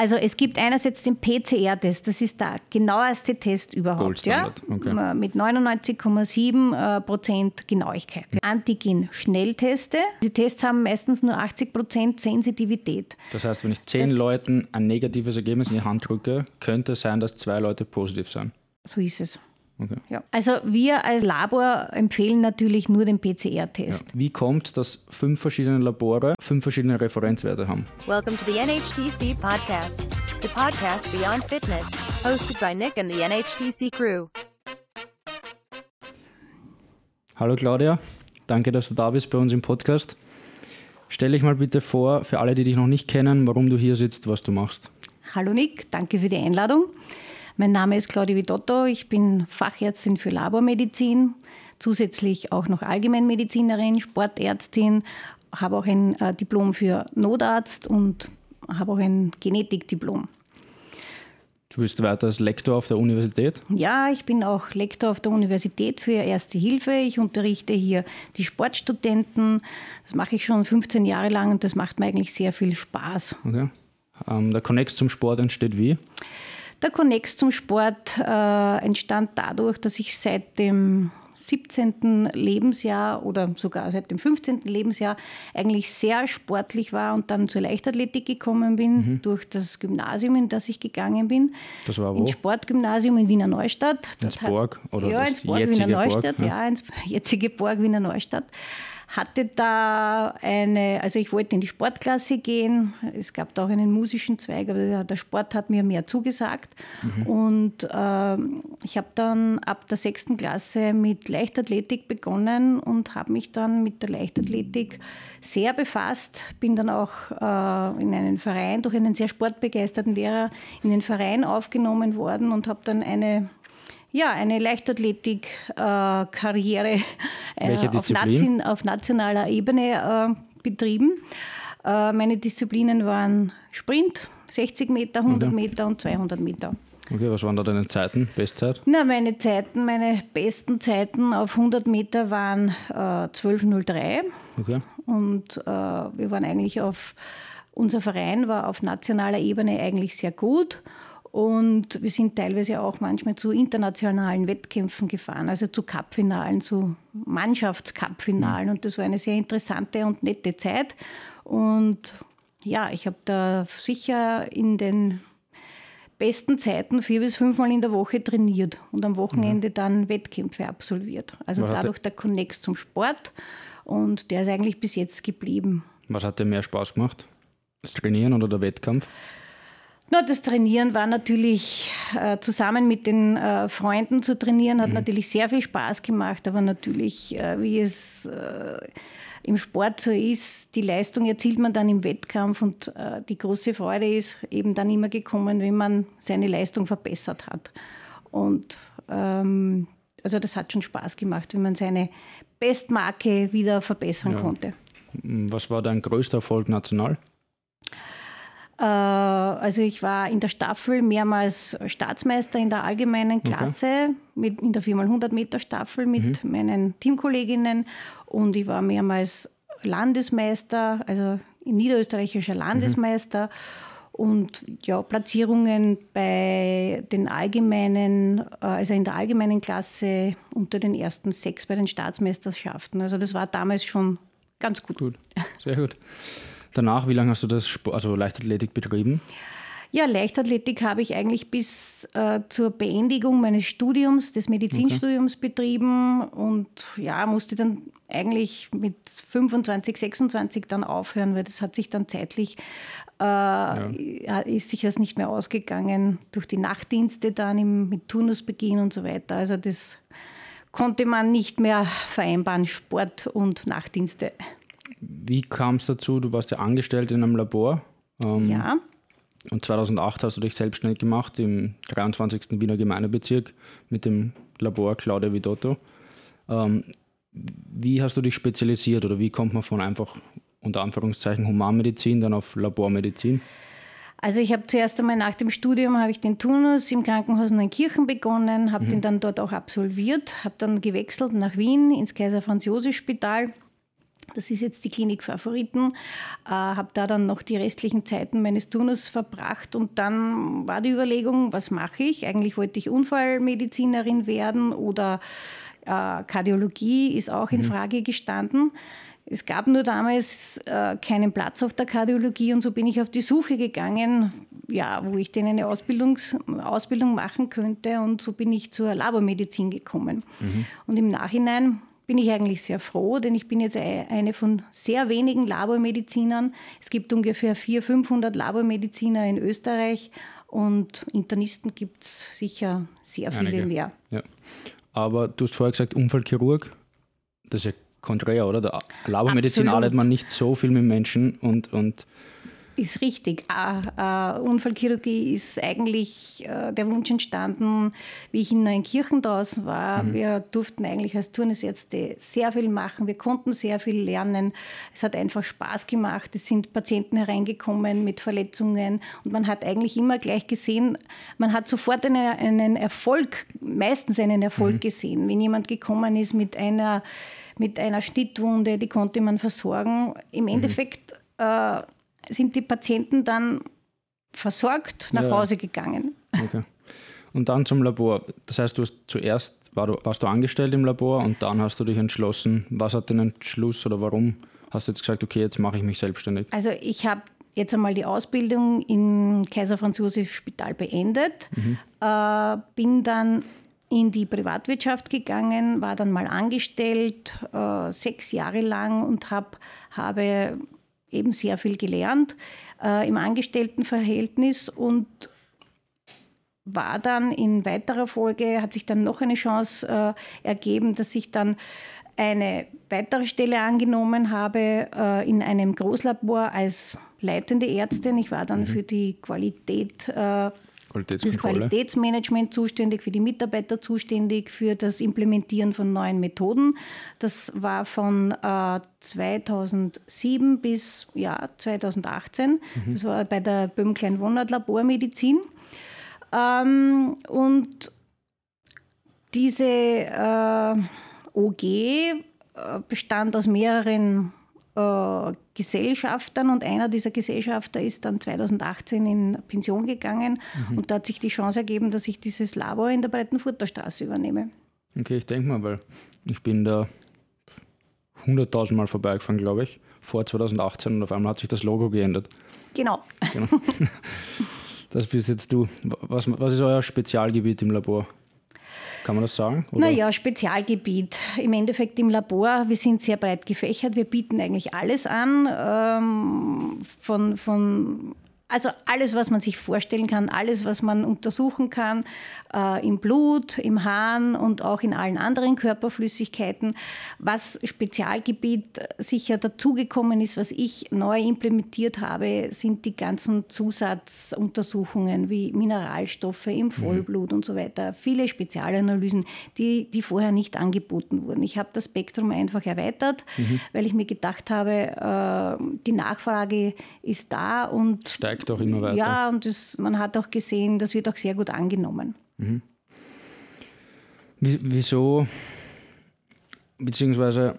Also es gibt einerseits den PCR-Test, das ist der genaueste Test überhaupt, ja? Okay. mit 99,7 äh, Prozent Genauigkeit. Antigen-Schnellteste. Die Tests haben meistens nur 80 Prozent Sensitivität. Das heißt, wenn ich zehn das Leuten ein negatives Ergebnis in die Hand drücke, könnte es sein, dass zwei Leute positiv sind. So ist es. Okay. Ja. Also wir als Labor empfehlen natürlich nur den PCR-Test. Ja. Wie kommt, dass fünf verschiedene Labore fünf verschiedene Referenzwerte haben? Welcome to the NHTC podcast, the podcast beyond fitness, hosted by Nick and the NHTC crew. Hallo Claudia, danke, dass du da bist bei uns im Podcast. Stell dich mal bitte vor, für alle, die dich noch nicht kennen, warum du hier sitzt, was du machst. Hallo Nick, danke für die Einladung. Mein Name ist Claudia Vidotto, ich bin Fachärztin für Labormedizin, zusätzlich auch noch Allgemeinmedizinerin, Sportärztin, habe auch ein äh, Diplom für Notarzt und habe auch ein Genetikdiplom. Du bist weiter als Lektor auf der Universität? Ja, ich bin auch Lektor auf der Universität für Erste Hilfe. Ich unterrichte hier die Sportstudenten. Das mache ich schon 15 Jahre lang und das macht mir eigentlich sehr viel Spaß. Okay. Ähm, der Connex zum Sport entsteht wie? Der Connex zum Sport äh, entstand dadurch, dass ich seit dem 17. Lebensjahr oder sogar seit dem 15. Lebensjahr eigentlich sehr sportlich war und dann zur Leichtathletik gekommen bin mhm. durch das Gymnasium, in das ich gegangen bin. Das war wo? Ein Sportgymnasium in Wiener Neustadt. Ins Borg oder ja, ins Borg Wiener Neustadt, ja. ja, ins jetzige Borg Wiener Neustadt hatte da eine, also ich wollte in die Sportklasse gehen. Es gab da auch einen musischen Zweig, aber der Sport hat mir mehr zugesagt. Mhm. Und äh, ich habe dann ab der sechsten Klasse mit Leichtathletik begonnen und habe mich dann mit der Leichtathletik sehr befasst. Bin dann auch äh, in einen Verein, durch einen sehr sportbegeisterten Lehrer, in den Verein aufgenommen worden und habe dann eine ja, eine Leichtathletik-Karriere äh, auf, Nation, auf, nationaler Ebene äh, betrieben. Äh, meine Disziplinen waren Sprint, 60 Meter, 100 okay. Meter und 200 Meter. Okay, was waren da deine Zeiten, Bestzeit? Na, meine Zeiten, meine besten Zeiten auf 100 Meter waren äh, 12.03. Okay. Und äh, wir waren eigentlich auf, unser Verein war auf nationaler Ebene eigentlich sehr gut. Und wir sind teilweise auch manchmal zu internationalen Wettkämpfen gefahren, also zu Cupfinalen, zu Mannschaftscupfinalen. Mhm. Und das war eine sehr interessante und nette Zeit. Und ja, ich habe da sicher in den besten Zeiten vier bis fünfmal in der Woche trainiert und am Wochenende mhm. dann Wettkämpfe absolviert. Also Was dadurch der Connex zum Sport und der ist eigentlich bis jetzt geblieben. Was hat dir mehr Spaß gemacht? Das Trainieren oder der Wettkampf? Na, das Trainieren war natürlich äh, zusammen mit den äh, Freunden zu trainieren, hat mhm. natürlich sehr viel Spaß gemacht, aber natürlich, äh, wie es äh, im Sport so ist, die Leistung erzielt man dann im Wettkampf und äh, die große Freude ist eben dann immer gekommen, wenn man seine Leistung verbessert hat. Und ähm, also das hat schon Spaß gemacht, wenn man seine Bestmarke wieder verbessern ja. konnte. Was war dein größter Erfolg national? Äh, also ich war in der Staffel mehrmals Staatsmeister in der allgemeinen Klasse, okay. mit, in der 4x100 Meter Staffel mit mhm. meinen Teamkolleginnen und ich war mehrmals Landesmeister, also niederösterreichischer Landesmeister. Mhm. Und ja, Platzierungen bei den allgemeinen, äh, also in der allgemeinen Klasse unter den ersten sechs bei den Staatsmeisterschaften. Also das war damals schon ganz gut. Gut, sehr gut. Danach, wie lange hast du das, also Leichtathletik betrieben? Ja, Leichtathletik habe ich eigentlich bis äh, zur Beendigung meines Studiums, des Medizinstudiums okay. betrieben und ja, musste dann eigentlich mit 25, 26 dann aufhören, weil das hat sich dann zeitlich, äh, ja. ist sich das nicht mehr ausgegangen durch die Nachtdienste dann im, mit Turnusbeginn und so weiter. Also das konnte man nicht mehr vereinbaren, Sport und Nachtdienste. Wie kam es dazu? Du warst ja angestellt in einem Labor. Ähm, ja. Und 2008 hast du dich selbstständig gemacht im 23. Wiener Gemeindebezirk mit dem Labor Claudia Vidotto. Ähm, wie hast du dich spezialisiert oder wie kommt man von einfach unter Anführungszeichen Humanmedizin dann auf Labormedizin? Also ich habe zuerst einmal nach dem Studium habe ich den Turnus im Krankenhaus Neunkirchen begonnen, habe mhm. den dann dort auch absolviert, habe dann gewechselt nach Wien ins Kaiser Franz Josef Spital Das ist jetzt die Klinik Favoriten. Äh, habe da dann noch die restlichen Zeiten meines Turnus verbracht und dann war die Überlegung, was mache ich? Eigentlich wollte ich Unfallmedizinerin werden oder äh, Kardiologie ist auch in mhm. Frage gestanden. Es gab nur damals äh, keinen Platz auf der Kardiologie und so bin ich auf die Suche gegangen, ja, wo ich denn eine Ausbildungs Ausbildung machen könnte und so bin ich zur Labormedizin gekommen. Mhm. Und im Nachhinein bin ich eigentlich sehr froh, denn ich bin jetzt eine von sehr wenigen Labormedizinern. Es gibt ungefähr 400, 500 Labormediziner in Österreich und Internisten gibt es sicher sehr viele Einige. mehr. Ja. Aber du hast vorher gesagt, Unfallchirurg, das ist ja konträr, oder? Der Labormedizin Absolut. arbeitet man nicht so viel mit Menschen und, und ist richtig. Äh, Unfallchirurgie ist eigentlich äh, der Wunsch entstanden, wie ich in Neunkirchen draußen war. Mhm. Wir durften eigentlich als Turnesärzte sehr viel machen. Wir konnten sehr viel lernen. Es hat einfach Spaß gemacht. Es sind Patienten hereingekommen mit Verletzungen und man hat eigentlich immer gleich gesehen, man hat sofort eine, einen Erfolg, meistens einen Erfolg mhm. gesehen. Wenn jemand gekommen ist mit einer, mit einer Schnittwunde, die konnte man versorgen. Im mhm. Endeffekt äh, sind die Patienten dann versorgt nach ja. Hause gegangen. Okay. Und dann zum Labor. Das heißt, du hast zuerst war du, warst du angestellt im Labor und dann hast du dich entschlossen. Was hat den Entschluss oder warum hast du jetzt gesagt, okay, jetzt mache ich mich selbstständig? Also ich habe jetzt einmal die Ausbildung im Kaiser Franz Josef Spital beendet, mhm. äh, bin dann in die Privatwirtschaft gegangen, war dann mal angestellt, äh, sechs Jahre lang und hab, habe eben sehr viel gelernt äh, im Angestelltenverhältnis und war dann in weiterer Folge, hat sich dann noch eine Chance äh, ergeben, dass ich dann eine weitere Stelle angenommen habe äh, in einem Großlabor als leitende Ärztin. Ich war dann mhm. für die Qualität äh, das Qualitätsmanagement zuständig, für die Mitarbeiter zuständig, für das Implementieren von neuen Methoden. Das war von äh, 2007 bis ja, 2018. Mhm. Das war bei der Böhm Klein Wonnert Labormedizin. Ähm, und diese äh, OG äh, bestand aus mehreren äh, Gesellschaftern und einer dieser Gesellschafter ist dann 2018 in Pension gegangen mhm. und da hat sich die Chance ergeben, dass ich dieses Labor in der Breitenfurter Straße übernehme. Okay, ich denke mal, weil ich bin da 100.000 Mal vorbeigefahren, glaube ich, vor 2018 und auf einmal hat sich das Logo geändert. Genau. genau. Das bist jetzt du. Was, was ist euer Spezialgebiet im Labor? Kann man das sagen? Naja, Spezialgebiet. Im Endeffekt im Labor, wir sind sehr breit gefächert. Wir bieten eigentlich alles an, ähm, von, von also alles, was man sich vorstellen kann, alles, was man untersuchen kann, äh, im Blut, im Hahn und auch in allen anderen Körperflüssigkeiten. Was Spezialgebiet sicher dazugekommen ist, was ich neu implementiert habe, sind die ganzen Zusatzuntersuchungen wie Mineralstoffe im mhm. Vollblut mhm. und so weiter. Viele Spezialanalysen, die, die vorher nicht angeboten wurden. Ich habe das Spektrum einfach erweitert, mhm. weil ich mir gedacht habe, äh, die Nachfrage ist da und Steigt steigt auch immer weiter. Ja, und das, man hat auch gesehen, das wird auch sehr gut angenommen. Mhm. Wieso, beziehungsweise,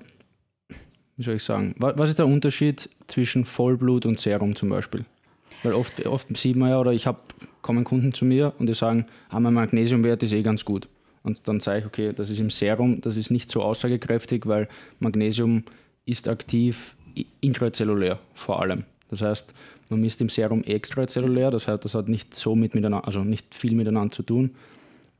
wie soll ich sagen, was ist der Unterschied zwischen Vollblut und Serum zum Beispiel? Weil oft, oft sieht man ja, oder ich habe, kommen Kunden zu mir und die sagen, ah, mein Magnesiumwert ist eh ganz gut. Und dann sage ich, okay, das ist im Serum, das ist nicht so aussagekräftig, weil Magnesium ist aktiv intrazellulär vor allem. Das heißt, man misst im Serum extrazellulär, das heißt, das hat nicht so mit miteinander, also nicht viel miteinander zu tun.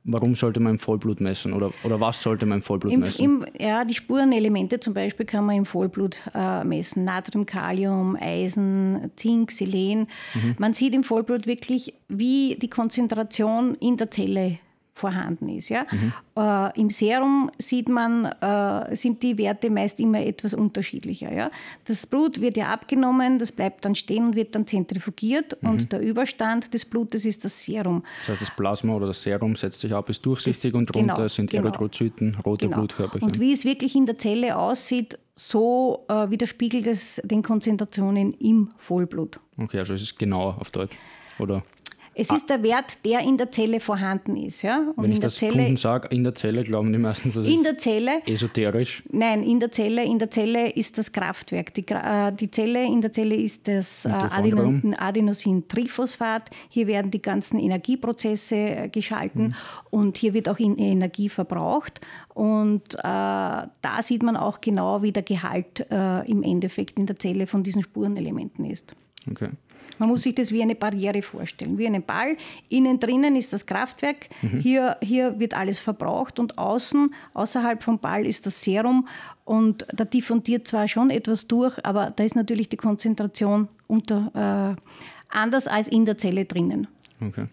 Warum sollte man im Vollblut messen oder, oder was sollte man im Vollblut Im, messen? Im, ja, die Spurenelemente zum Beispiel kann man im Vollblut äh, messen. Natrium, Kalium, Eisen, Zink, Selen. Mhm. Man sieht im Vollblut wirklich, wie die Konzentration in der Zelle vorhanden ist. Ja? Mhm. Äh, Im Serum sieht man, äh, sind die Werte meist immer etwas unterschiedlicher. Ja? Das Blut wird ja abgenommen, das bleibt dann stehen und wird dann zentrifugiert mhm. und der Überstand des Blutes ist das Serum. Das heißt, das Plasma oder das Serum setzt sich ab, ist durchsichtig das, und drunter genau, sind genau. Erythrozyten, rote genau. Blutkörperchen. Und wie es wirklich in der Zelle aussieht, so äh, widerspiegelt es den Konzentrationen im Vollblut. Okay, also es ist genauer auf Deutsch, oder? Es ist der Wert, der in der Zelle vorhanden ist. Ja? Und Wenn ich das Zelle, Kunden sage, in der Zelle, glauben die meistens, das in ist der Zelle, esoterisch. Nein, in der Zelle, in der Zelle ist das Kraftwerk. Die, äh, die Zelle, in der Zelle ist das äh, Adenosin-Triphosphat. Hier werden die ganzen Energieprozesse äh, geschalten mhm. und hier wird auch Energie verbraucht. Und äh, da sieht man auch genau, wie der Gehalt äh, im Endeffekt in der Zelle von diesen Spurenelementen ist. Okay. Man muss sich das wie eine Barriere vorstellen, wie einen Ball. Innen drinnen ist das Kraftwerk, mhm. hier, hier wird alles verbraucht und außen, außerhalb vom Ball ist das Serum und da diffundiert zwar schon etwas durch, aber da ist natürlich die Konzentration unter, äh, anders als in der Zelle drinnen. Okay.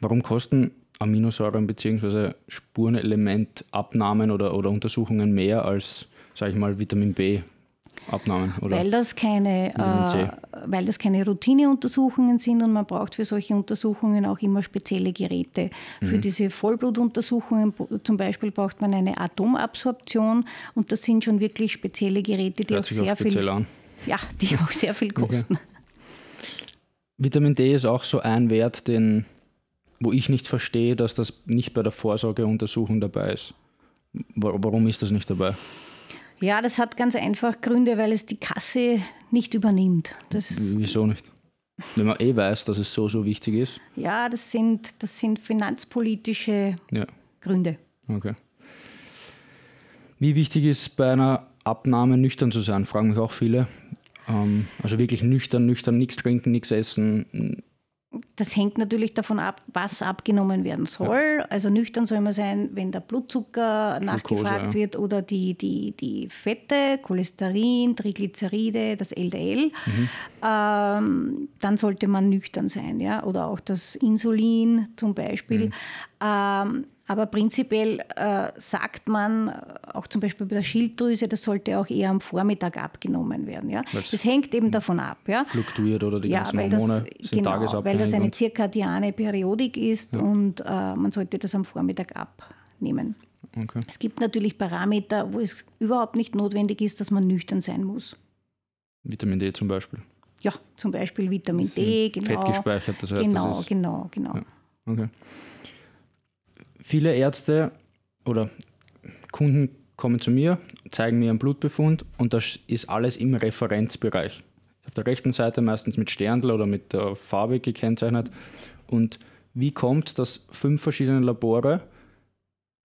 Warum kosten Aminosäuren bzw. Spurenelementabnahmen oder, oder Untersuchungen mehr als, sage ich mal, Vitamin B Abnahmen, oder? Weil das keine, äh, weil das keine Routineuntersuchungen sind und man braucht für solche Untersuchungen auch immer spezielle Geräte. Mhm. Für diese Vollblutuntersuchungen zum Beispiel braucht man eine Atomabsorption und das sind schon wirklich spezielle Geräte, die Hört auch sehr viel, an. ja, die auch sehr viel kosten. Okay. Vitamin D ist auch so ein Wert, den, wo ich nicht verstehe, dass das nicht bei der Vorsorgeuntersuchung dabei ist. Warum ist das nicht dabei? Ja, das hat ganz einfach Gründe, weil es die Kasse nicht übernimmt. Das Wieso nicht? Wenn man eh weiß, dass es so, so wichtig ist. Ja, das sind, das sind finanzpolitische ja. Gründe. Okay. Wie wichtig ist bei einer Abnahme nüchtern zu sein, fragen mich auch viele. Ähm, also wirklich nüchtern, nüchtern, nichts trinken, nichts essen, das hängt natürlich davon ab, was abgenommen werden soll. Ja. Also nüchtern soll man sein, wenn der Blutzucker Glucose, nachgefragt ja. wird oder die, die, die Fette, Cholesterin, Triglyceride, das LDL. Mhm. Ähm, dann sollte man nüchtern sein. Ja? Oder auch das Insulin zum Beispiel. Mhm. Ähm, aber prinzipiell äh, sagt man, äh, auch zum Beispiel bei der Schilddrüse, das sollte auch eher am Vormittag abgenommen werden. Ja? Das hängt eben davon ab. Ja? Fluktuiert oder die ganzen ja, Hormone das, sind genau, Weil das eine zirkadiane Periodik ist ja. und äh, man sollte das am Vormittag abnehmen. Okay. Es gibt natürlich Parameter, wo es überhaupt nicht notwendig ist, dass man nüchtern sein muss. Vitamin D zum Beispiel. Ja, zum Beispiel Vitamin D, genau. Fett gespeichert, das heißt, genau, das ist, genau, genau. Ja. Okay viele Ärzte oder Kunden kommen zu mir, zeigen mir einen Blutbefund und das ist alles im Referenzbereich. Auf der rechten Seite meistens mit Sterndl oder mit der Farbe gekennzeichnet. Und wie kommt es, dass fünf verschiedene Labore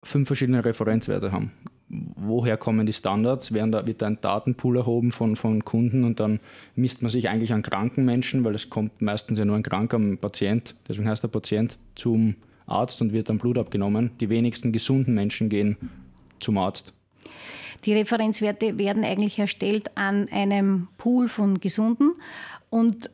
fünf verschiedene Referenzwerte haben? Woher kommen die Standards? Werden da, wird da ein Datenpool erhoben von, von Kunden und dann misst man sich eigentlich an kranken Menschen, weil es kommt meistens ja nur ein kranker Patient, deswegen heißt der Patient zum Arzt und wird dann Blut abgenommen. Die wenigsten gesunden Menschen gehen zum Arzt. Die Referenzwerte werden eigentlich erstellt an einem Pool von Gesunden und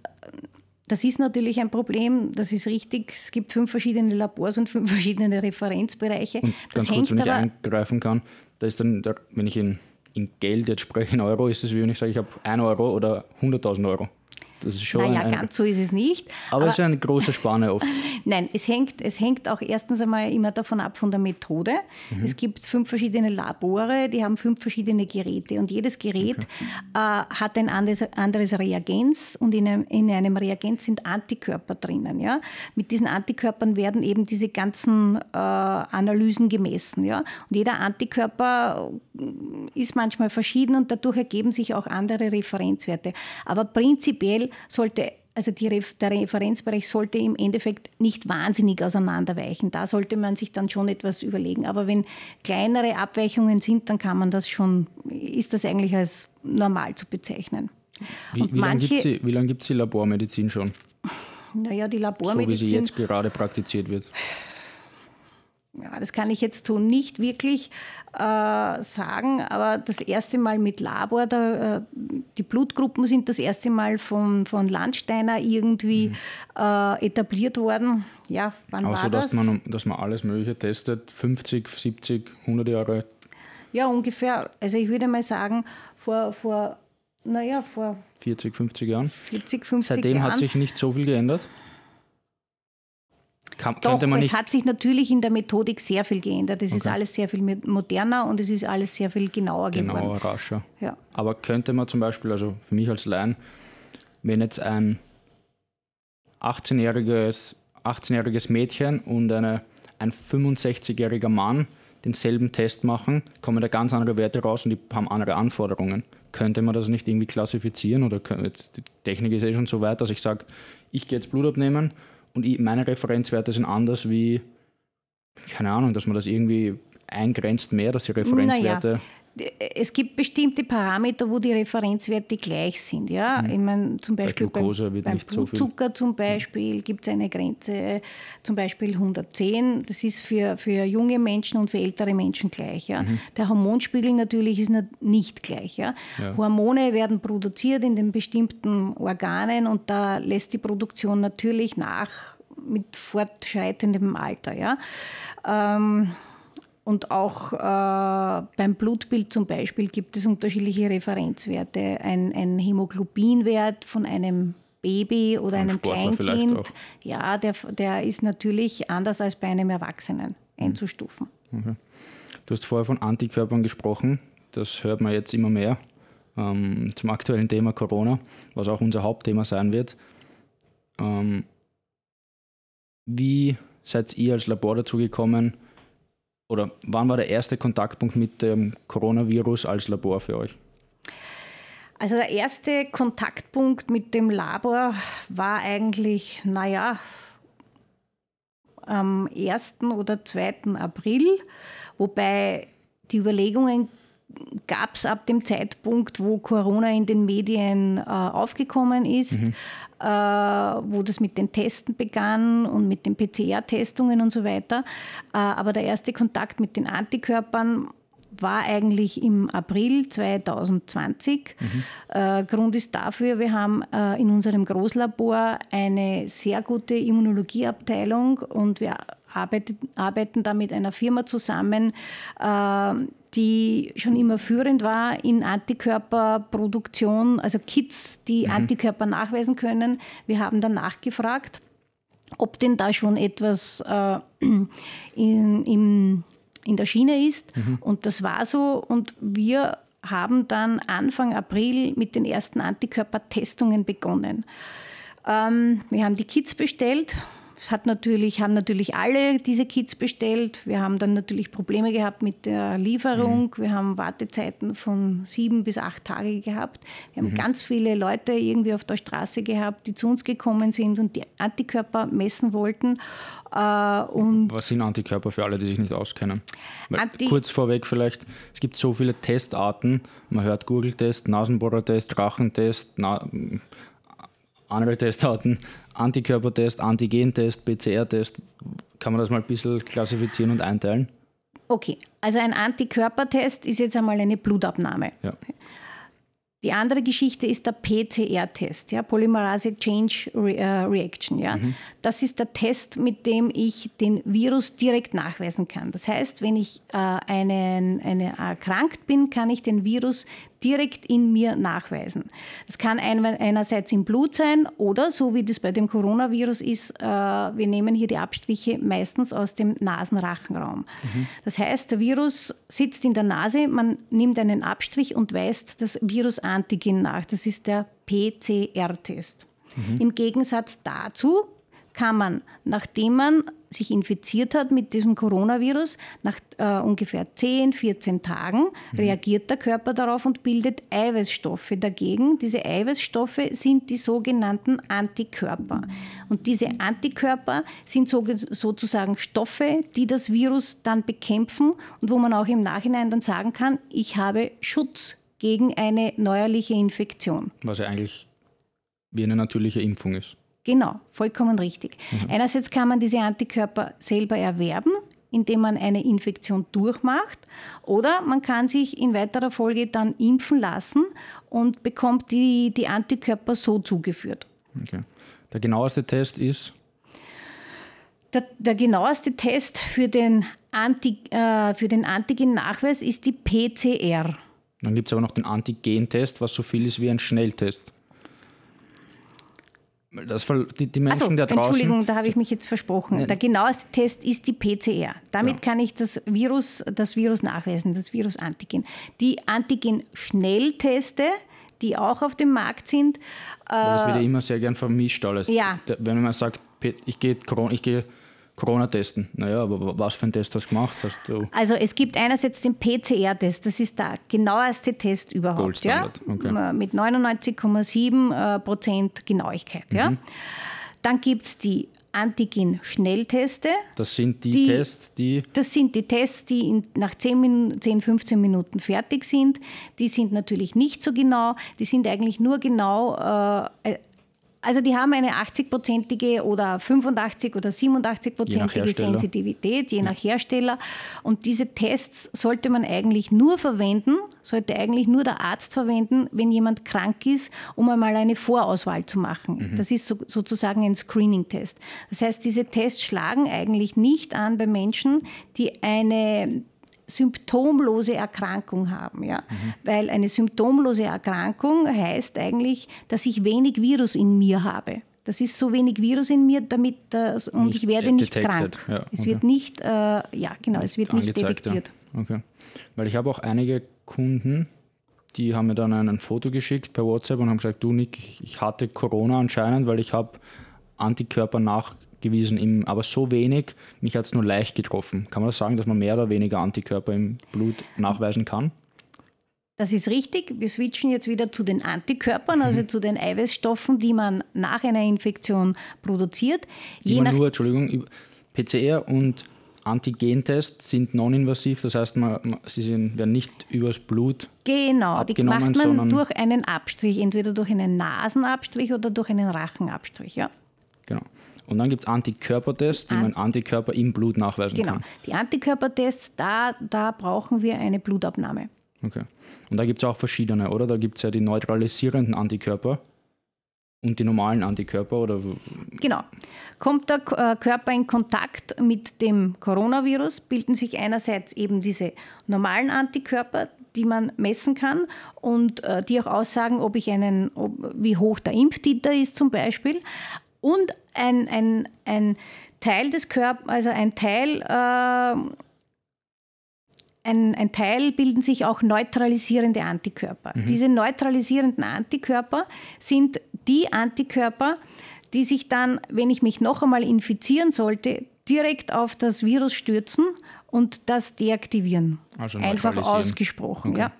das ist natürlich ein Problem, das ist richtig. Es gibt fünf verschiedene Labors und fünf verschiedene Referenzbereiche. Und ganz kurz, wenn ich eingreifen kann, da ist dann, wenn ich in, in Geld jetzt spreche, in Euro, ist es wie wenn ich sage, ich habe 1 Euro oder 100.000 Euro. Das ist schon naja, ein, ganz so ist es nicht. Aber, aber es ist eine große Spanne oft. Nein, es hängt, es hängt auch erstens einmal immer davon ab von der Methode. Mhm. Es gibt fünf verschiedene Labore, die haben fünf verschiedene Geräte und jedes Gerät okay. äh, hat ein anderes, anderes Reagenz und in einem, in einem Reagenz sind Antikörper drinnen. Ja? Mit diesen Antikörpern werden eben diese ganzen äh, Analysen gemessen. Ja? Und jeder Antikörper ist manchmal verschieden und dadurch ergeben sich auch andere Referenzwerte. Aber prinzipiell sollte also die, der Referenzbereich sollte im Endeffekt nicht wahnsinnig auseinanderweichen. Da sollte man sich dann schon etwas überlegen. Aber wenn kleinere Abweichungen sind, dann kann man das schon, ist das eigentlich als normal zu bezeichnen. Wie, wie lange gibt es die Labormedizin schon? Naja, die Labormedizin. So wie sie jetzt gerade praktiziert wird ja, das kann ich jetzt so nicht wirklich äh, sagen, aber das erste Mal mit Labor, da, äh, die Blutgruppen sind das erste Mal von, von Landsteiner irgendwie mhm. äh, etabliert worden. Ja, wann also, war das? Dass man, dass man alles Mögliche testet, 50, 70, 100 Jahre? Ja, ungefähr. Also ich würde mal sagen, vor, vor naja, vor 40, 50 Jahren. 40, 50 Seitdem Jahren. hat sich nicht so viel geändert? Kann, Doch, es hat sich natürlich in der Methodik sehr viel geändert. Es okay. ist alles sehr viel moderner und es ist alles sehr viel genauer geworden. Genauer, rascher. Ja. Aber könnte man zum Beispiel, also für mich als Laien, wenn jetzt ein 18-jähriges 18-jähriges Mädchen und eine, ein 65-jähriger Mann denselben Test machen, kommen da ganz andere Werte raus und die haben andere Anforderungen. Könnte man das nicht irgendwie klassifizieren oder die Technik ist eh schon so weit, dass ich sage, ich gehe jetzt Blut abnehmen und ich, meine Referenzwerte sind anders wie, keine Ahnung, dass man das irgendwie eingrenzt mehr, dass die Referenzwerte. Naja es gibt bestimmte Parameter, wo die Referenzwerte gleich sind. Ja? Mhm. Ich meine, zum Beispiel Bei Glucose beim, beim Blutzucker so zum Beispiel gibt es eine Grenze, zum Beispiel 110. Das ist für, für junge Menschen und für ältere Menschen gleich. Ja? Mhm. Der Hormonspiegel natürlich ist nicht gleich. Ja? ja? Hormone werden produziert in den bestimmten Organen und da lässt die Produktion natürlich nach mit fortschreitendem Alter. Ja? Ähm, und auch äh, beim Blutbild zum Beispiel gibt es unterschiedliche Referenzwerte. Ein, ein Hämoglobinwert von einem Baby oder einem Kleinkind, ja, der, der ist natürlich anders als bei einem Erwachsenen mhm. einzustufen. Okay. Du hast vorher von Antikörpern gesprochen. Das hört man jetzt immer mehr ähm, zum aktuellen Thema Corona, was auch unser Hauptthema sein wird. Ähm, wie seid ihr als Labor dazu gekommen, oder wann war der erste Kontaktpunkt mit dem Coronavirus als Labor für euch? Also der erste Kontaktpunkt mit dem Labor war eigentlich, naja, am 1. oder 2. April, wobei die Überlegungen gab es ab dem Zeitpunkt, wo Corona in den Medien äh, aufgekommen ist. Mhm wo das mit den Testen begann und mit den PCR-Testungen und so weiter. Äh, aber der erste Kontakt mit den Antikörpern war eigentlich im April 2020. Mhm. Äh, Grund ist dafür, wir haben äh, in unserem Großlabor eine sehr gute Immunologieabteilung und wir arbeiten da mit einer Firma zusammen, äh, die schon immer führend war in Antikörperproduktion, also Kits, die mhm. Antikörper nachweisen können. Wir haben dann nachgefragt, ob denn da schon etwas äh, in, in, in der Schiene ist. Mhm. Und das war so. Und wir haben dann Anfang April mit den ersten Antikörpertestungen begonnen. Ähm, wir haben die Kits bestellt es hat natürlich, haben natürlich alle diese Kits bestellt. Wir haben dann natürlich Probleme gehabt mit der Lieferung. Mhm. Wir haben Wartezeiten von sieben bis acht Tage gehabt. Wir haben mhm. ganz viele Leute irgendwie auf der Straße gehabt, die zu uns gekommen sind und die Antikörper messen wollten. Äh, und Was sind Antikörper für alle, die sich nicht auskennen? Kurz vorweg vielleicht, es gibt so viele Testarten. Man hört Google-Test, Nasenbohrer-Test, Rachentest, Na andere Testarten, Antikörpertest, Antigentest, PCR-Test. Kann man das mal ein bisschen klassifizieren und einteilen? Okay, also ein Antikörpertest ist jetzt einmal eine Blutabnahme. Ja. Die andere Geschichte ist der PCR-Test, ja, Polymerase Change äh, Reaction. Ja. Mhm. Das ist der Test, mit dem ich den Virus direkt nachweisen kann. Das heißt, wenn ich äh, einen, eine erkrankt bin, kann ich den Virus direkt in mir nachweisen. Das kann einerseits im Blut sein oder, so wie das bei dem Coronavirus ist, äh, wir nehmen hier die Abstriche meistens aus dem Nasenrachenraum. Mhm. Das heißt, der Virus sitzt in der Nase, man nimmt einen Abstrich und weist das Virusantigen nach. Das ist der PCR-Test. Mhm. Im Gegensatz dazu kann man, nachdem man sich infiziert hat mit diesem Coronavirus, nach äh, ungefähr 10, 14 Tagen mhm. reagiert der Körper darauf und bildet Eiweißstoffe dagegen. Diese Eiweißstoffe sind die sogenannten Antikörper. Und diese Antikörper sind so, sozusagen Stoffe, die das Virus dann bekämpfen und wo man auch im Nachhinein dann sagen kann, ich habe Schutz gegen eine neuerliche Infektion. Was ja eigentlich wie eine natürliche Impfung ist. Genau, vollkommen richtig. Mhm. Einerseits kann man diese Antikörper selber erwerben, indem man eine Infektion durchmacht, oder man kann sich in weiterer Folge dann impfen lassen und bekommt die, die Antikörper so zugeführt. Okay. Der genaueste Test ist? Der, der genaueste Test für den, Anti, äh, für den Antigen-Nachweis ist die PCR. Dann gibt es aber noch den Antigen-Test, was so viel ist wie ein Schnelltest. Das, die, die Menschen also, da draußen. Entschuldigung, da habe ich mich jetzt versprochen. Ne. Der genaueste Test ist die PCR. Damit ja. kann ich das Virus, das Virus nachweisen, das Virus-Antigen. Die Antigen-Schnellteste, die auch auf dem Markt sind. Aber das wird ja äh, immer sehr gern vermischt alles. Ja. Wenn man sagt ich gehe ich gehe Corona testen. Naja, aber was für einen Test hast du gemacht? Hast du also es gibt einerseits den PCR-Test, das ist der genaueste Test überhaupt. Ja? Okay. Mit 99,7 Prozent Genauigkeit. Mhm. Ja? Dann gibt es die Antigen-Schnellteste. Das sind die, die, Tests, die. Das sind die Tests, die in, nach 10, 10, 15 Minuten fertig sind. Die sind natürlich nicht so genau. Die sind eigentlich nur genau äh, also die haben eine 80-prozentige oder 85 oder 87-prozentige Sensitivität, je nach Hersteller. Und diese Tests sollte man eigentlich nur verwenden, sollte eigentlich nur der Arzt verwenden, wenn jemand krank ist, um einmal eine Vorauswahl zu machen. Mhm. Das ist so, sozusagen ein Screening-Test. Das heißt, diese Tests schlagen eigentlich nicht an bei Menschen, die eine symptomlose Erkrankung haben. Ja? Mhm. Weil eine symptomlose Erkrankung heißt eigentlich, dass ich wenig Virus in mir habe. Das ist so wenig Virus in mir, damit das, und nicht ich werde nicht detected. krank. Ja, okay. Es wird nicht, äh, ja genau, es wird nicht detektiert. Ja. Okay. Weil ich habe auch einige Kunden, die haben mir dann ein Foto geschickt per WhatsApp und haben gesagt, du Nick, ich hatte Corona anscheinend, weil ich habe Antikörper nach gewesen, im, aber so wenig, mich hat es nur leicht getroffen. Kann man das sagen, dass man mehr oder weniger Antikörper im Blut nachweisen kann? Das ist richtig. Wir switchen jetzt wieder zu den Antikörpern, also mhm. zu den Eiweißstoffen, die man nach einer Infektion produziert. Die Je man nur, Entschuldigung, PCR und Antigentest sind non-invasiv, das heißt, man, sie sind, werden nicht übers Blut Genau, die macht man durch einen Abstrich, entweder durch einen Nasenabstrich oder durch einen Rachenabstrich. Ja. Genau. Und dann gibt es Antikörpertests, die An man Antikörper im Blut nachweisen genau. kann. Genau, die Antikörpertests, da, da brauchen wir eine Blutabnahme. Okay. Und da gibt es auch verschiedene, oder? Da gibt es ja die neutralisierenden Antikörper und die normalen Antikörper, oder? Genau. Kommt der äh, Körper in Kontakt mit dem Coronavirus, bilden sich einerseits eben diese normalen Antikörper, die man messen kann und äh, die auch aussagen, ob ich einen, ob, wie hoch der Impftiter ist zum Beispiel und ein, ein, ein Teil des Körpers, also ein Teil, äh, ein, ein, Teil bilden sich auch neutralisierende Antikörper. Mhm. Diese neutralisierenden Antikörper sind die Antikörper, die sich dann, wenn ich mich noch einmal infizieren sollte, direkt auf das Virus stürzen und das deaktivieren. Also Einfach ausgesprochen, okay. ja.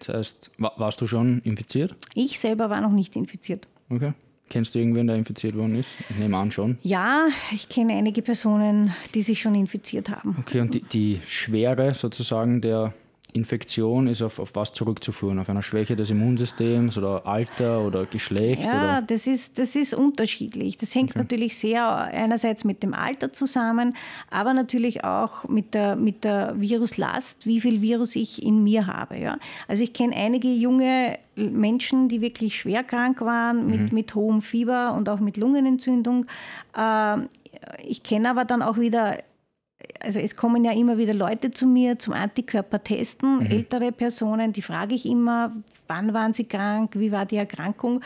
Das heißt, warst du schon infiziert? Ich selber war noch nicht infiziert. Okay. Kennst du irgendwen, der infiziert worden ist? Ich nehme an schon. Ja, ich kenne einige Personen, die sich schon infiziert haben. Okay, und die, die Schwere sozusagen der Infektion ist auf, auf was zurückzuführen? Auf einer Schwäche des Immunsystems oder Alter oder Geschlecht? Ja, oder? Das, ist, das ist unterschiedlich. Das hängt okay. natürlich sehr einerseits mit dem Alter zusammen, aber natürlich auch mit der, mit der Viruslast, wie viel Virus ich in mir habe. Ja? Also ich kenne einige junge Menschen, die wirklich schwer krank waren, mhm. mit, mit hohem Fieber und auch mit Lungenentzündung. Ähm, ich kenne aber dann auch wieder also es kommen ja immer wieder Leute zu mir zum Antikörpertesten, mhm. ältere Personen, die frage ich immer, wann waren sie krank, wie war die Erkrankung.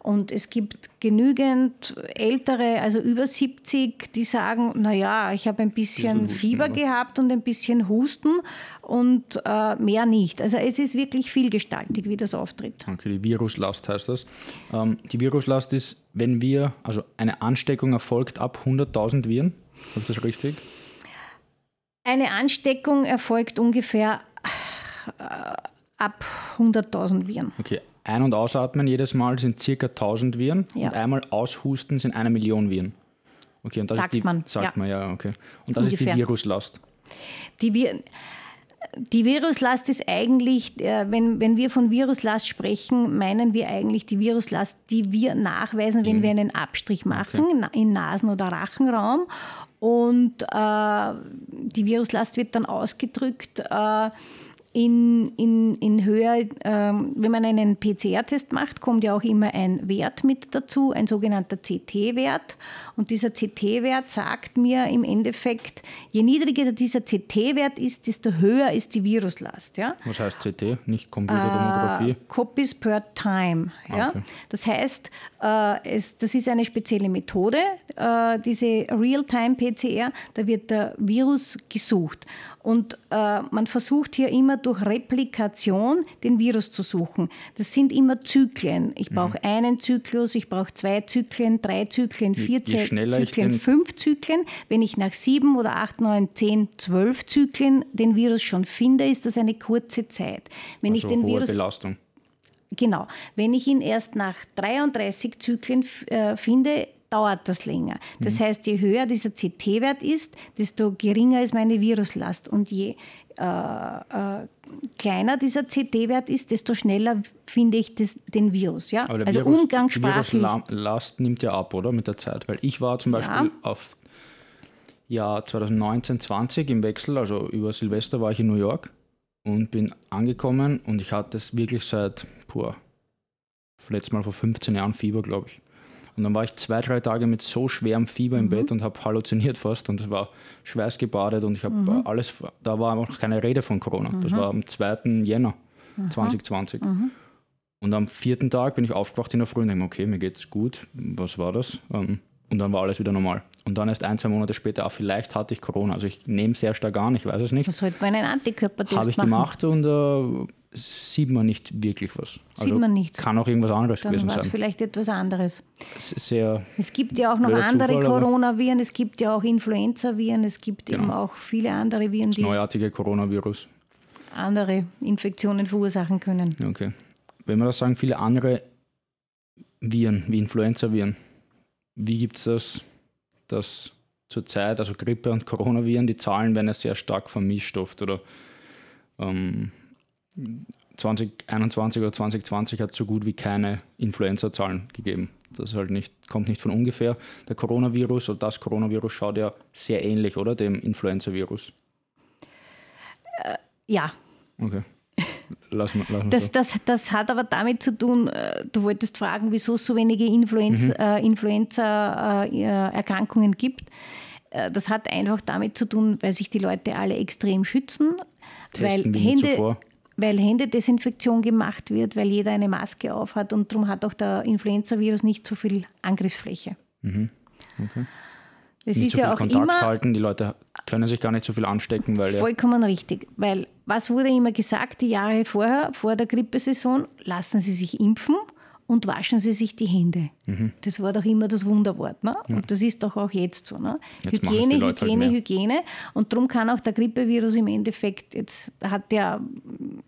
Und es gibt genügend ältere, also über 70, die sagen, naja, ich habe ein bisschen Husten, Fieber oder? gehabt und ein bisschen Husten und äh, mehr nicht. Also es ist wirklich vielgestaltig, wie das auftritt. Okay, die Viruslast heißt das. Ähm, die Viruslast ist, wenn wir, also eine Ansteckung erfolgt ab 100.000 Viren, ist das richtig? Eine Ansteckung erfolgt ungefähr äh, ab 100.000 Viren. Okay, ein- und ausatmen jedes Mal sind circa 1000 Viren ja. und einmal aushusten sind eine Million Viren. Okay, und das sagt ist die, man. Sagt ja. man, ja, okay. Und das Ungefähr. ist die Viruslast. Die, Wir die Viruslast ist eigentlich, äh, wenn, wenn wir von Viruslast sprechen, meinen wir eigentlich die Viruslast, die wir nachweisen, wenn mhm. wir einen Abstrich machen okay. in Nasen- oder Rachenraum. Und äh, die Viruslast wird dann ausgedrückt äh, in, in, in Höhe, ähm, wenn man einen PCR-Test macht, kommt ja auch immer ein Wert mit dazu, ein sogenannter CT-Wert. Und dieser CT-Wert sagt mir im Endeffekt, je niedriger dieser CT-Wert ist, desto höher ist die Viruslast. Ja? Was heißt CT? Nicht Computertomographie? Äh, Copies per Time. Ja? Okay. Das heißt, äh, es, das ist eine spezielle Methode, äh, diese Real-Time-PCR, da wird der Virus gesucht. Und äh, man versucht hier immer durch Replikation den Virus zu suchen. Das sind immer Zyklen. Ich brauche mhm. einen Zyklus, ich brauche zwei Zyklen, drei Zyklen, vier je, je Zyklen, fünf Zyklen. Wenn ich nach sieben oder acht, neun, zehn, zwölf Zyklen den Virus schon finde, ist das eine kurze Zeit. Wenn also ich den hohe Virus Belastung. Genau. Wenn ich ihn erst nach 33 Zyklen äh, finde, dauert das länger. Das mhm. heißt, je höher dieser CT-Wert ist, desto geringer ist meine Viruslast. Und je äh, äh, kleiner dieser CT-Wert ist, desto schneller finde ich das, den Virus. Ja? Aber der also Virus, umgangssprachlich. Die Viruslast nimmt ja ab, oder? Mit der Zeit. Weil ich war zum Beispiel ja. auf Jahr 2019, 20 im Wechsel, also über Silvester war ich in New York und bin angekommen und ich hatte es wirklich seit, pur, letztes Mal vor 15 Jahren Fieber, glaube ich. Und dann war ich zwei, drei Tage mit so schwerem Fieber im mhm. Bett und habe halluziniert fast und es war schweißgebadet und ich habe mhm. alles, da war noch keine Rede von Corona. Mhm. Das war am 2. Jänner 2020. Mhm. Und am vierten Tag bin ich aufgewacht in der Früh und denke, okay, mir geht's gut. Was war das? Ähm, und dann war alles wieder normal. Und dann erst ein, zwei Monate später, auch vielleicht hatte ich Corona. Also ich nehme sehr stark an, ich weiß es nicht. Was sollte man einen Antikörpertest Habe ich machen? gemacht und äh, sieht man nicht wirklich was. Also sieht man nicht. Kann auch irgendwas anderes dann gewesen sein. vielleicht etwas anderes. Sehr es gibt ja auch noch andere Coronaviren, es gibt ja auch Influenza-Viren, es gibt genau. eben auch viele andere Viren, die. Das neuartige Coronavirus. Andere Infektionen verursachen können. Okay. Wenn wir das sagen, viele andere Viren, wie Influenza-Viren, wie gibt es das, dass zurzeit, also Grippe und Coronaviren, die Zahlen werden ja sehr stark vermischt oft oder ähm, 2021 oder 2020 hat es so gut wie keine Influenza-Zahlen gegeben. Das halt nicht, kommt nicht von ungefähr. Der Coronavirus oder das Coronavirus schaut ja sehr ähnlich, oder? Dem Influenza-Virus. Äh, ja. Okay. Lass mal, lass mal das, das, das hat aber damit zu tun, äh, du wolltest fragen, wieso es so wenige Influenza, mhm. äh, Influenza-Erkrankungen äh, gibt. Äh, das hat einfach damit zu tun, weil sich die Leute alle extrem schützen, Testen weil Hände, zuvor weil Händedesinfektion gemacht wird, weil jeder eine Maske aufhat und darum hat auch der Influenza-Virus nicht so viel Angriffsfläche. Mhm. Okay. Das nicht ist so ja auch Kontakt immer, halten, die Leute können sich gar nicht so viel anstecken, weil vollkommen ja richtig, weil was wurde immer gesagt die Jahre vorher, vor der Grippesaison, lassen Sie sich impfen und waschen Sie sich die Hände. Mhm. Das war doch immer das Wunderwort. Ne? Ja. Und das ist doch auch jetzt so. Ne? Jetzt Hygiene, halt Hygiene, halt Hygiene. Und darum kann auch der Grippevirus im Endeffekt, jetzt hat der,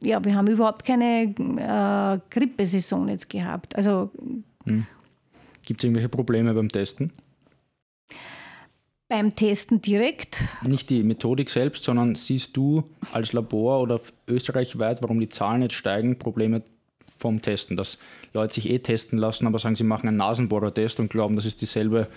ja, wir haben überhaupt keine äh, Grippesaison jetzt gehabt. Also, mhm. Gibt es irgendwelche Probleme beim Testen? Beim Testen direkt? Nicht die Methodik selbst, sondern siehst du als Labor oder österreichweit, warum die Zahlen jetzt steigen, Probleme vom Testen, dass Leute sich eh testen lassen, aber sagen, sie machen einen Nasenbohrer-Test und glauben, das ist dieselbe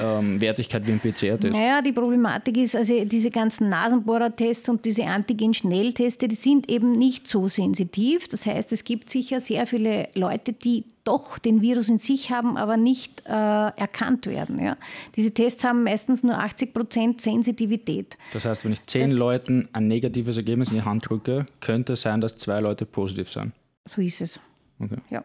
ähm, Wertigkeit wie ein PCR-Test. Naja, die Problematik ist, also diese ganzen Nasenbohrer-Tests und diese Antigen-Schnellteste, die sind eben nicht so sensitiv. Das heißt, es gibt sicher sehr viele Leute, die doch den Virus in sich haben, aber nicht äh, erkannt werden. Ja? Diese Tests haben meistens nur 80 Prozent Sensitivität. Das heißt, wenn ich zehn das Leuten ein negatives Ergebnis in die Hand drücke, könnte es sein, dass zwei Leute positiv sind. So ist es. Okay. Ja,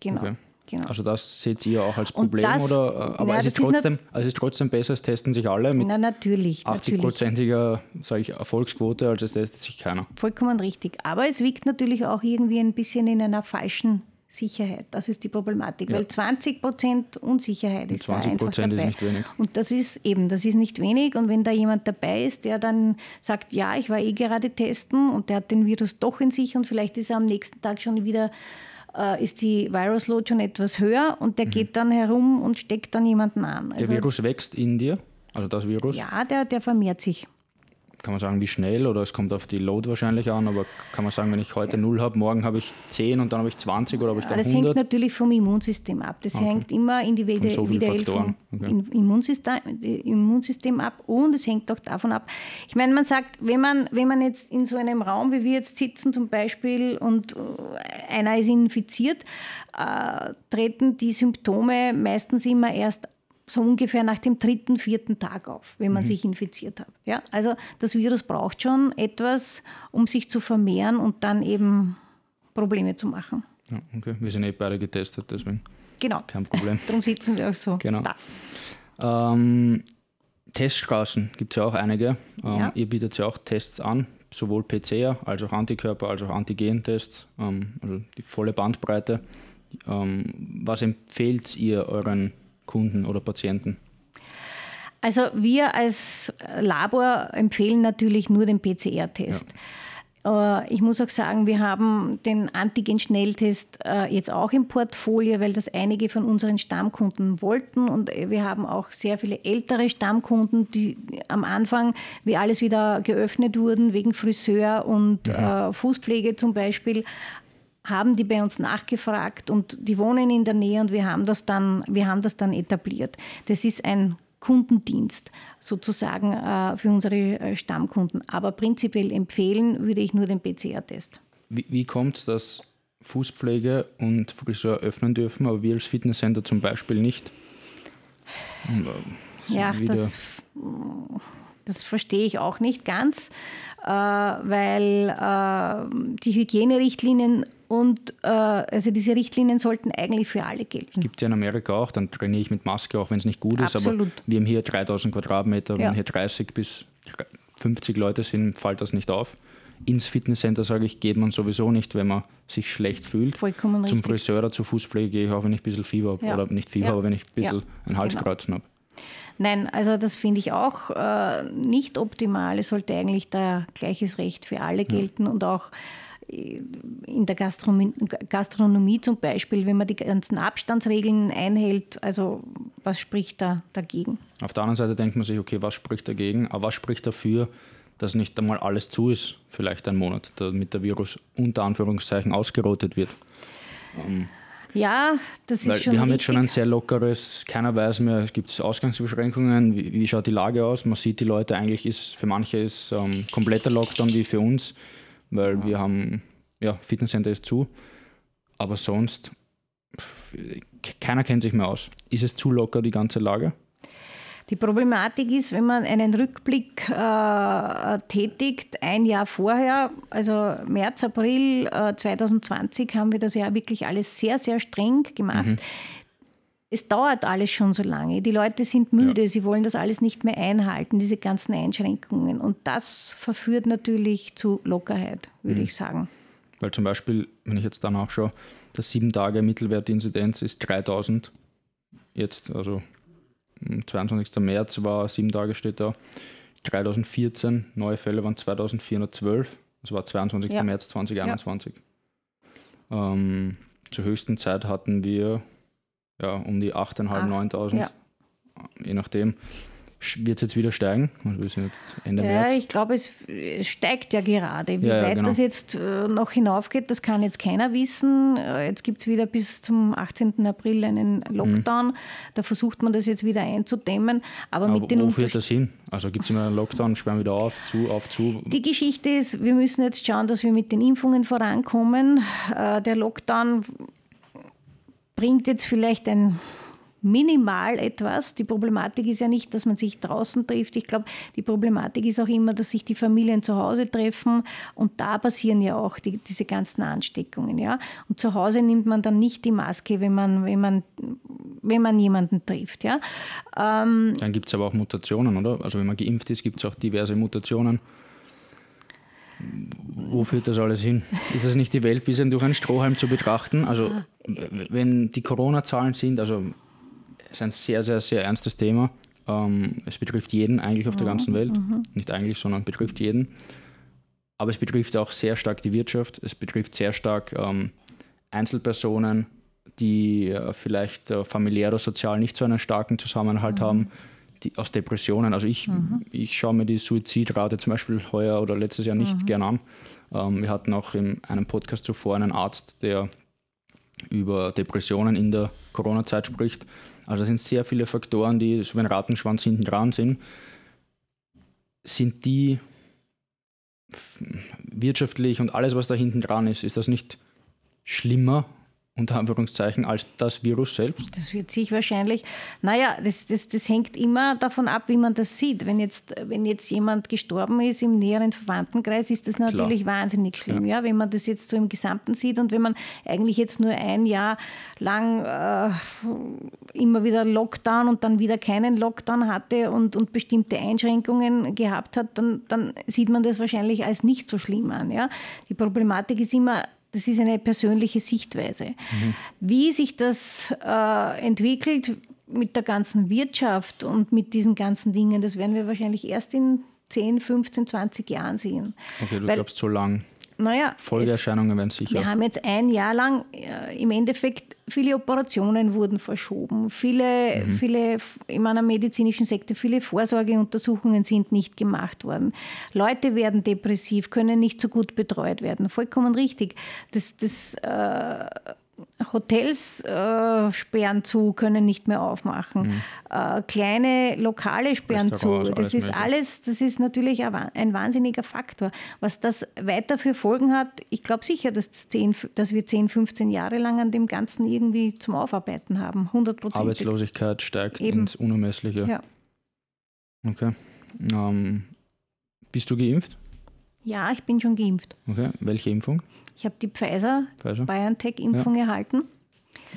genau. Okay. Genau. Also das seht ihr auch als Problem, das, oder? Aber ja, es, ist trotzdem, also es ist trotzdem besser, es testen sich alle mit na, natürlich, 80-prozentiger Erfolgsquote, als es testet sich keiner. Vollkommen richtig. Aber es wiegt natürlich auch irgendwie ein bisschen in einer falschen Sicherheit. Das ist die Problematik, ja. weil 20 Prozent Unsicherheit ist 20 da einfach dabei. ist nicht wenig. Und das ist eben, das ist nicht wenig. Und wenn da jemand dabei ist, der dann sagt, ja, ich war eh gerade testen und der hat den Virus doch in sich und vielleicht ist er am nächsten Tag schon wieder äh, ist die Virus Load schon etwas höher und der mhm. geht dann herum und steckt dann jemanden an. Also, der Virus wächst in dir, also das Virus? Ja, der, der vermehrt sich kann man sagen, wie schnell oder es kommt auf die Load wahrscheinlich an, aber kann man sagen, wenn ich heute 0 habe, morgen habe ich 10 und dann habe ich 20 oder habe ich dann das 100? Das hängt natürlich vom Immunsystem ab. Das okay. hängt immer individuell so vom okay. Immunsystem, Immunsystem ab und es hängt auch davon ab. Ich meine, man sagt, wenn man, wenn man jetzt in so einem Raum, wie wir jetzt sitzen zum Beispiel und äh, einer ist infiziert, äh, treten die Symptome meistens immer erst so ungefähr nach dem dritten, vierten Tag auf, wenn man mhm. sich infiziert hat. Ja? Also das Virus braucht schon etwas, um sich zu vermehren und dann eben Probleme zu machen. Ja, okay, wir sind eh beide getestet, deswegen. Genau. Kein Problem. Darum sitzen wir auch so. Genau. Ähm, Teststraßen gibt es ja auch einige. Ähm, ja. Ihr bietet ja auch Tests an, sowohl PCR als auch Antikörper, als auch Antigen-Tests, ähm, also die volle Bandbreite. Ähm, was empfehlt ihr euren Kunden oder Patienten? Also wir als Labor empfehlen natürlich nur den PCR-Test. Ja. Ich muss auch sagen, wir haben den Antigen-Schnelltest äh, jetzt auch im Portfolio, weil das einige von unseren Stammkunden wollten. Und wir haben auch sehr viele ältere Stammkunden, die am Anfang, wie alles wieder geöffnet wurden, wegen Friseur und ja. Äh, Fußpflege zum Beispiel, haben die bei uns nachgefragt und die wohnen in der Nähe und wir haben das dann, wir haben das dann etabliert. Das ist ein Kundendienst sozusagen äh, für unsere äh, Stammkunden. Aber prinzipiell empfehlen würde ich nur den PCR-Test. Wie, wie kommt es, dass Fußpflege und Friseur öffnen dürfen, aber wir als Fitnesscenter zum Beispiel nicht? Äh, ja, das, das verstehe ich auch nicht ganz, äh, weil äh, die Hygienerichtlinien und äh, also diese Richtlinien sollten eigentlich für alle gelten. Gibt es ja in Amerika auch, dann trainiere ich mit Maske, auch wenn es nicht gut ist. Absolut. Aber wir haben hier 3000 Quadratmeter, ja. wenn hier 30 bis 50 Leute sind, fällt das nicht auf. Ins Fitnesscenter, sage ich, geht man sowieso nicht, wenn man sich schlecht fühlt. Vollkommen Zum richtig. Friseur oder zur Fußpflege gehe ich auch, wenn ich ein bisschen Fieber habe. Ja. Oder nicht Fieber, ja. aber wenn ich ein bisschen ein Halskreuzen genau. habe. Nein, also das finde ich auch äh, nicht optimal. Es sollte eigentlich da gleiches Recht für alle gelten und auch in der Gastronomie, Gastronomie, zum Beispiel, wenn man die ganzen Abstandsregeln einhält, also was spricht da dagegen? Auf der anderen Seite denkt man sich, okay, was spricht dagegen, aber was spricht dafür, dass nicht einmal alles zu ist, vielleicht ein Monat, damit der Virus unter Anführungszeichen ausgerottet wird. Ähm, ja, das ist Weil schon Wir haben richtig. jetzt schon ein sehr lockeres, keiner weiß mehr, es gibt Ausgangsbeschränkungen, wie, wie, schaut die Lage aus? Man sieht die Leute, eigentlich ist, für manche ist ähm, kompletter Lockdown wie für uns weil wir haben, ja, Fitnesscenter ist zu, aber sonst, keiner kennt sich mehr aus. Ist es zu locker, die ganze Lage? Die Problematik ist, wenn man einen Rückblick äh, tätigt, ein Jahr vorher, also März, April äh, 2020, haben wir das ja wirklich alles sehr, sehr streng gemacht. Mhm es dauert alles schon so lange. Die Leute sind müde, ja. sie wollen das alles nicht mehr einhalten, diese ganzen Einschränkungen. Und das verführt natürlich zu Lockerheit, würde mhm. ich sagen. Weil zum Beispiel, wenn ich jetzt dann auch schaue, das 7 Tage Mittelwertinzidenz ist 3000. Jetzt, also 22. März war 7 Tage steht da. 3014, neue Fälle waren 2412. Das war 22. Ja. März 2021. Ja. Ähm, zur höchsten Zeit hatten wir ja, um die 8.500, 9.000, ja. je nachdem. Wird es jetzt wieder steigen? Jetzt Ende ja, März. ich glaube, es steigt ja gerade. Wie ja, weit genau. das jetzt äh, noch hinaufgeht, das kann jetzt keiner wissen. Äh, jetzt gibt es wieder bis zum 18. April einen Lockdown. Mhm. Da versucht man das jetzt wieder einzudämmen. Aber, Aber mit den wo führt das hin? Also gibt es immer einen Lockdown, sperren wieder auf, zu, auf, zu? Die Geschichte ist, wir müssen jetzt schauen, dass wir mit den Impfungen vorankommen. Äh, der Lockdown bringt jetzt vielleicht ein minimal etwas. Die Problematik ist ja nicht, dass man sich draußen trifft. Ich glaube, die Problematik ist auch immer, dass sich die Familien zu Hause treffen und da passieren ja auch die, diese ganzen Ansteckungen. Ja? Und zu Hause nimmt man dann nicht die Maske, wenn man, wenn man, wenn man jemanden trifft. Ja? Ähm, dann gibt es aber auch Mutationen, oder? Also wenn man geimpft ist, gibt es auch diverse Mutationen. Wo führt das alles hin? Ist das nicht die Welt bis durch einen Strohhalm zu betrachten? Also, wenn die Corona-Zahlen sind, also ist ein sehr, sehr, sehr ernstes Thema. Ähm, es betrifft jeden eigentlich auf der ganzen Welt. Mhm. Nicht eigentlich, sondern betrifft jeden. Aber es betrifft auch sehr stark die Wirtschaft. Es betrifft sehr stark ähm, Einzelpersonen, die äh, vielleicht äh, familiär oder sozial nicht so einen starken Zusammenhalt mhm. haben die, aus Depressionen. Also ich, mhm. ich schaue mir die Suizidrate zum Beispiel heuer oder letztes Jahr nicht mhm. gern an. Ähm, wir hatten auch in einem Podcast zuvor einen Arzt, der über Depressionen in der Corona-Zeit spricht. Also es sind sehr viele Faktoren, die so wie ein Ratenschwanz hinten dran sind. Sind die wirtschaftlich und alles, was da hinten dran ist, ist das nicht schlimmer unter Anführungszeichen als das Virus selbst? Das wird sich wahrscheinlich, naja, das, das, das hängt immer davon ab, wie man das sieht. Wenn jetzt, wenn jetzt jemand gestorben ist im näheren Verwandtenkreis, ist das natürlich Klar. wahnsinnig schlimm. Ja. ja. Wenn man das jetzt so im Gesamten sieht und wenn man eigentlich jetzt nur ein Jahr lang äh, immer wieder Lockdown und dann wieder keinen Lockdown hatte und, und bestimmte Einschränkungen gehabt hat, dann, dann sieht man das wahrscheinlich als nicht so schlimm an. Ja. Die Problematik ist immer, das ist eine persönliche Sichtweise. Mhm. Wie sich das äh, entwickelt mit der ganzen Wirtschaft und mit diesen ganzen Dingen, das werden wir wahrscheinlich erst in 10, 15, 20 Jahren sehen. Okay, du Weil, glaubst so lang. Naja, Folgeerscheinungen werden sicher. Wir haben jetzt ein Jahr lang äh, im Endeffekt viele Operationen wurden verschoben, viele, mhm. viele in meiner medizinischen Sektor, viele Vorsorgeuntersuchungen sind nicht gemacht worden. Leute werden depressiv, können nicht so gut betreut werden. Vollkommen richtig. Das, das äh, Hotels äh, sperren zu, können nicht mehr aufmachen. Mhm. Äh, kleine Lokale sperren zu. Das ist alles, das ist natürlich ein wahnsinniger Faktor. Was das weiter für Folgen hat, ich glaube sicher, dass, das 10, dass wir 10, 15 Jahre lang an dem Ganzen irgendwie zum Aufarbeiten haben. 100 Arbeitslosigkeit steigt Eben. ins Unermessliche. Ja. Okay. Ähm, bist du geimpft? Ja, ich bin schon geimpft. Okay. Welche Impfung? Ich habe die Pfizer-BioNTech-Impfung ja. erhalten.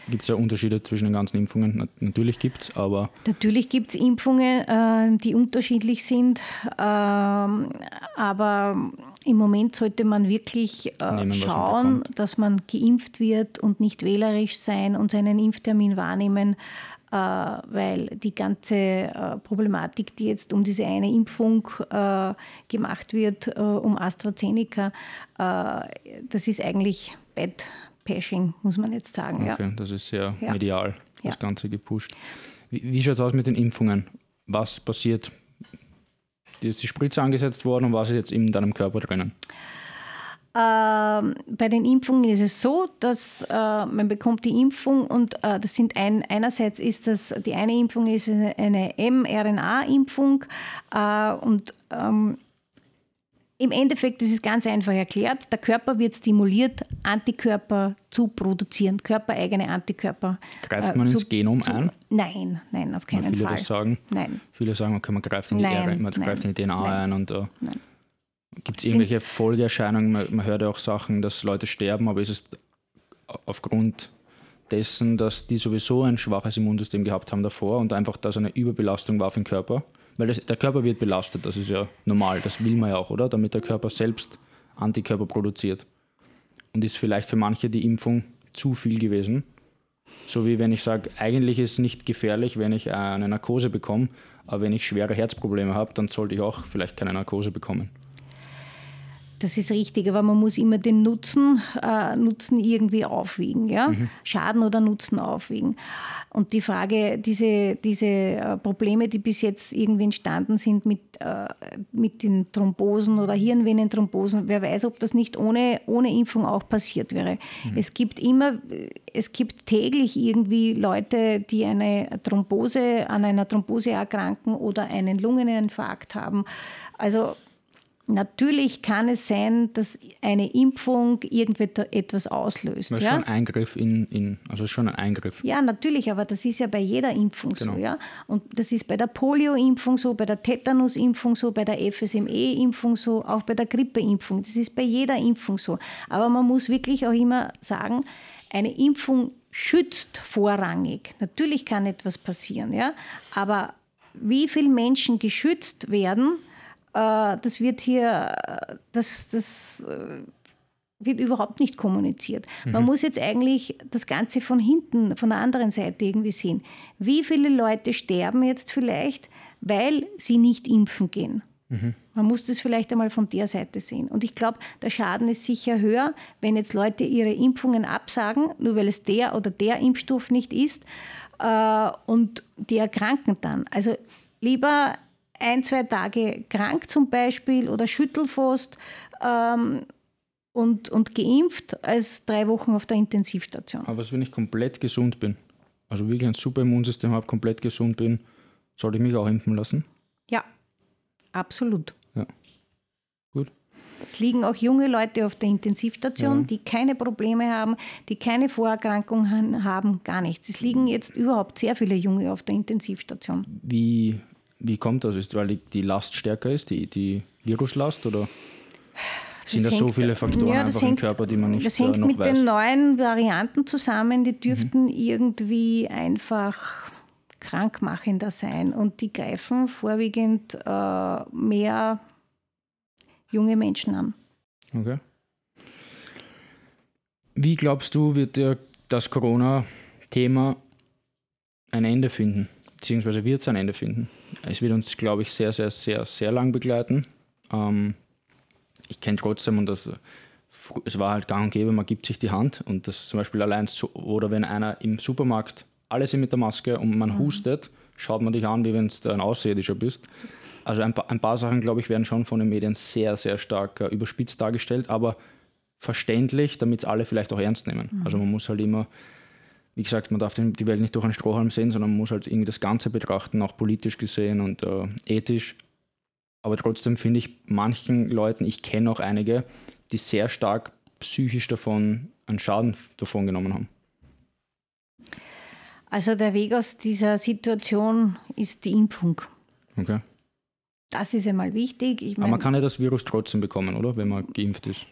Gibt es ja Unterschiede zwischen den ganzen Impfungen? Natürlich gibt es, aber. Natürlich gibt es Impfungen, äh, die unterschiedlich sind, ähm, aber im Moment sollte man wirklich äh, Nehmen, schauen, man dass man geimpft wird und nicht wählerisch sein und seinen Impftermin wahrnehmen, weil die ganze äh, Problematik, die jetzt um diese eine Impfung äh, gemacht wird, um AstraZeneca, das ist eigentlich Bad Pashing, muss man jetzt sagen. Okay, ja. das ist sehr ja. medial, das ja. Ganze gepusht. Wie, wie schaut es aus mit den Impfungen? Was passiert? Ist die Spritze angesetzt worden und was ist jetzt in deinem Körper drinnen? Ähm, bei den Impfungen ist es so, dass äh, man bekommt die Impfung und äh, das sind ein, einerseits ist das, die eine Impfung ist eine, mRNA-Impfung äh, und ähm, im Endeffekt ist es ganz einfach erklärt, der Körper wird stimuliert, Antikörper zu produzieren, körpereigene Antikörper. Greift man äh, ins Genom zu, ein? Nein, nein, auf keinen viele Fall. Das sagen. Nein. Viele sagen, okay, man greift in die, nein, man greift in die DNA nein, ein und uh, nein. Gibt es irgendwelche Folgeerscheinungen? Man, man, hört ja auch Sachen, dass Leute sterben, aber ist es aufgrund dessen, dass die sowieso ein schwaches Immunsystem gehabt haben davor und einfach da so eine Überbelastung war für den Körper? Weil das, der Körper wird belastet, das ist ja normal, das will man ja auch, oder? Damit der Körper selbst Antikörper produziert. Und ist vielleicht für manche die Impfung zu viel gewesen. So wie wenn ich sage, eigentlich ist es nicht gefährlich, wenn ich eine Narkose bekomme, aber wenn ich schwere Herzprobleme habe, dann sollte ich auch vielleicht keine Narkose bekommen. Das ist richtig, aber man muss immer den Nutzen, äh, Nutzen irgendwie aufwiegen. Ja? Mhm. Schaden oder Nutzen aufwiegen. Und die Frage, diese, diese äh, Probleme, die bis jetzt irgendwie entstanden sind mit, äh, mit den Thrombosen oder Hirnvenenthrombosen, wer weiß, ob das nicht ohne, ohne Impfung auch passiert wäre. Mhm. Es gibt immer, es gibt täglich irgendwie Leute, die eine Thrombose, an einer Thrombose erkranken oder einen Lungeninfarkt haben. Also Natürlich kann es sein, dass eine Impfung irgendetwas auslöst. Das ist ja? schon ein Eingriff in, in, also schon ein Eingriff. Ja, natürlich, aber das ist ja bei jeder Impfung genau. so, ja. Und das ist bei der Polio-Impfung so, bei der Tetanus-Impfung so, bei der FSME-Impfung so, auch bei der Grippe-Impfung. Das ist bei jeder Impfung so. Aber man muss wirklich auch immer sagen, eine Impfung schützt vorrangig. Natürlich kann etwas passieren, ja. Aber wie viele Menschen geschützt werden, das wird hier, das, das äh, wird überhaupt nicht kommuniziert. Mhm. Man muss jetzt eigentlich das Ganze von hinten, von der anderen Seite irgendwie sehen. Wie viele Leute sterben jetzt vielleicht, weil sie nicht impfen gehen? Mhm. Man muss das vielleicht einmal von der Seite sehen. Und ich glaube, der Schaden ist sicher höher, wenn jetzt Leute ihre Impfungen absagen, nur weil es der oder der Impfstoff nicht ist, äh, und die erkranken dann. Also lieber ein, zwei Tage krank zum Beispiel oder Schüttelfrost ähm, und, und geimpft als drei Wochen auf der Intensivstation. Aber was, wenn ich komplett gesund bin? Also wirklich ein super Immunsystem habe, komplett gesund bin, sollte ich mich auch impfen lassen? Ja, absolut. Ja. Gut. Es liegen auch junge Leute auf der Intensivstation, ja. die keine Probleme haben, die keine Vorerkrankungen haben, gar nichts. Es liegen jetzt überhaupt sehr viele Junge auf der Intensivstation. Wie, wie kommt das? Ist, weil die Last stärker ist, die, die Viruslast oder? sind da so viele Faktoren ja, einfach hängt, im Körper, die man nicht Das hängt äh, mit weiß. den neuen Varianten zusammen, die dürften mhm. irgendwie einfach krankmachender sein und die greifen vorwiegend äh, mehr junge Menschen an. Okay. Wie glaubst du, wird der, das Corona-Thema ein Ende finden? Beziehungsweise wird es ein Ende finden? Es wird uns, glaube ich, sehr, sehr, sehr, sehr lang begleiten. Ähm, ich kenne trotzdem, und das, es war halt gang und gäbe, man gibt sich die Hand und das zum Beispiel allein, so, oder wenn einer im Supermarkt, alle sind mit der Maske und man mhm. hustet, schaut man dich an, wie wenn du ein Außerirdischer bist. Also ein paar, ein paar Sachen, glaube ich, werden schon von den Medien sehr, sehr stark äh, überspitzt dargestellt, aber verständlich, damit es alle vielleicht auch ernst nehmen. Mhm. Also man muss halt immer, wie gesagt, man darf die Welt nicht durch einen Strohhalm sehen, sondern man muss halt irgendwie das Ganze betrachten, auch politisch gesehen und äh, ethisch. Aber trotzdem finde ich manchen Leuten, ich kenne auch einige, die sehr stark psychisch davon einen Schaden davon genommen haben. Also der Weg aus dieser Situation ist die Impfung. Okay. Das ist einmal wichtig. Ich mein, aber man kann ja das Virus trotzdem bekommen, oder? Wenn man geimpft ist.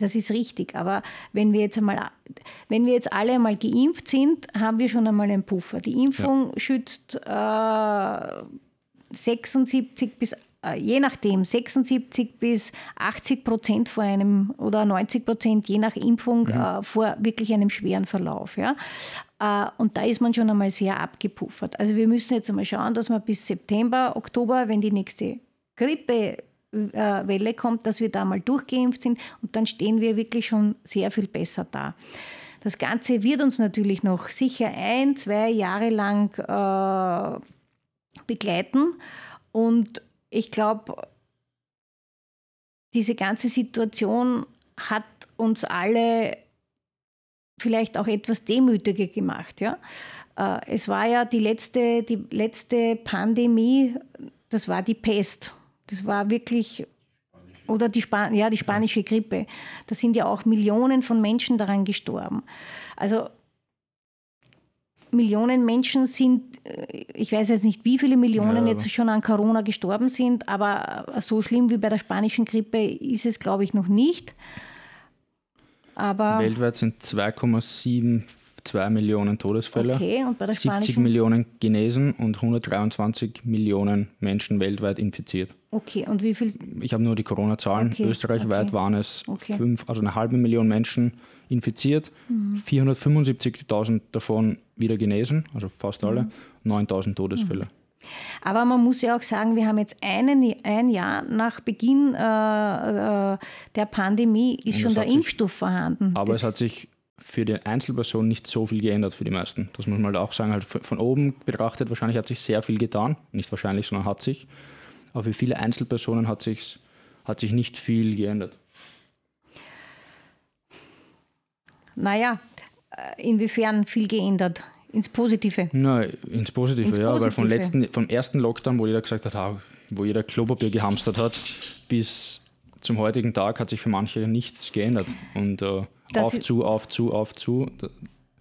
Das ist richtig. Aber wenn wir jetzt einmal, wenn wir jetzt alle einmal geimpft sind, haben wir schon einmal einen Puffer. Die Impfung ja. schützt äh, 76 bis äh, je nachdem 76 bis 80 Prozent vor einem oder 90 Prozent je nach Impfung mhm. äh, vor wirklich einem schweren Verlauf. Ja? Äh, und da ist man schon einmal sehr abgepuffert. Also wir müssen jetzt einmal schauen, dass wir bis September, Oktober, wenn die nächste Grippewelle kommt, dass wir da mal durchgeimpft sind und dann stehen wir wirklich schon sehr viel besser da. Das Ganze wird uns natürlich noch sicher ein, zwei Jahre lang äh, begleiten und ich glaube, diese ganze Situation hat uns alle vielleicht auch etwas demütiger gemacht. Ja? Äh, es war ja die letzte, die letzte Pandemie, das war die Pest. Das war wirklich, oder die, Span ja, die spanische Grippe. Da sind ja auch Millionen von Menschen daran gestorben. Also Millionen Menschen sind, äh, ich weiß jetzt nicht, wie viele Millionen ja. jetzt schon an Corona gestorben sind, aber so schlimm wie bei der spanischen Grippe ist es, glaube ich, noch nicht. Aber Weltweit sind 2,72 Millionen Todesfälle, okay, 70 Millionen genesen und 123 Millionen Menschen weltweit infiziert. Okay, und wie viel? Ich habe nur die Corona-Zahlen. Okay, Österreichweit okay. waren es fünf, also eine halbe Million Menschen infiziert, mhm. 475.000 davon wieder genesen, also fast alle, mhm. 9.000 Todesfälle. Mhm. Aber man muss ja auch sagen, wir haben jetzt einen, ein Jahr nach Beginn äh, äh der Pandemie ist schon der Impfstoff vorhanden. Aber das es hat sich für die Einzelperson nicht so viel geändert für die meisten. Das muss man halt auch sagen. Halt von oben betrachtet, wahrscheinlich hat sich sehr viel getan. Nicht wahrscheinlich, sondern hat sich. Aber für viele Einzelpersonen hat, sich's, hat sich nicht viel geändert. Naja, äh, inwiefern viel geändert? Ins Positive? Na, ins Positive, ins ja, Positive. weil vom, letzten, vom ersten Lockdown, wo jeder gesagt hat, wo jeder Klopapier gehamstert hat, bis zum heutigen Tag hat sich für manche nichts geändert. Und äh, auf, zu, auf, zu, auf, zu.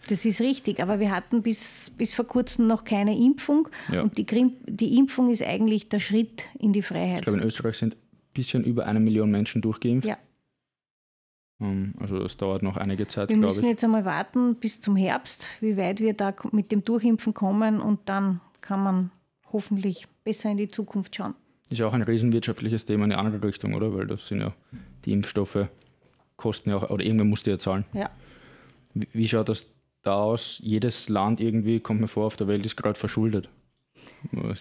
Das ist richtig, aber wir hatten bis, bis vor kurzem noch keine Impfung. Ja. Und die, die Impfung ist eigentlich der Schritt in die Freiheit. Ich glaube, in Österreich sind ein bisschen über eine Million Menschen durchgeimpft. Ja. Ähm, also das dauert noch einige Zeit, glaube ich. Wir müssen jetzt einmal warten bis zum Herbst, wie weit wir da mit dem Durchimpfen kommen und dann kann man hoffentlich besser in die Zukunft schauen. Ist ja auch ein riesenwirtschaftliches Thema in die andere Richtung, oder? Weil das sind ja die Impfstoffe, kosten ja auch, oder irgendwer muss die ja zahlen. Ja. Wie, wie schaut das da aus? Jedes Land irgendwie, kommt mir vor, auf der Welt ist gerade verschuldet.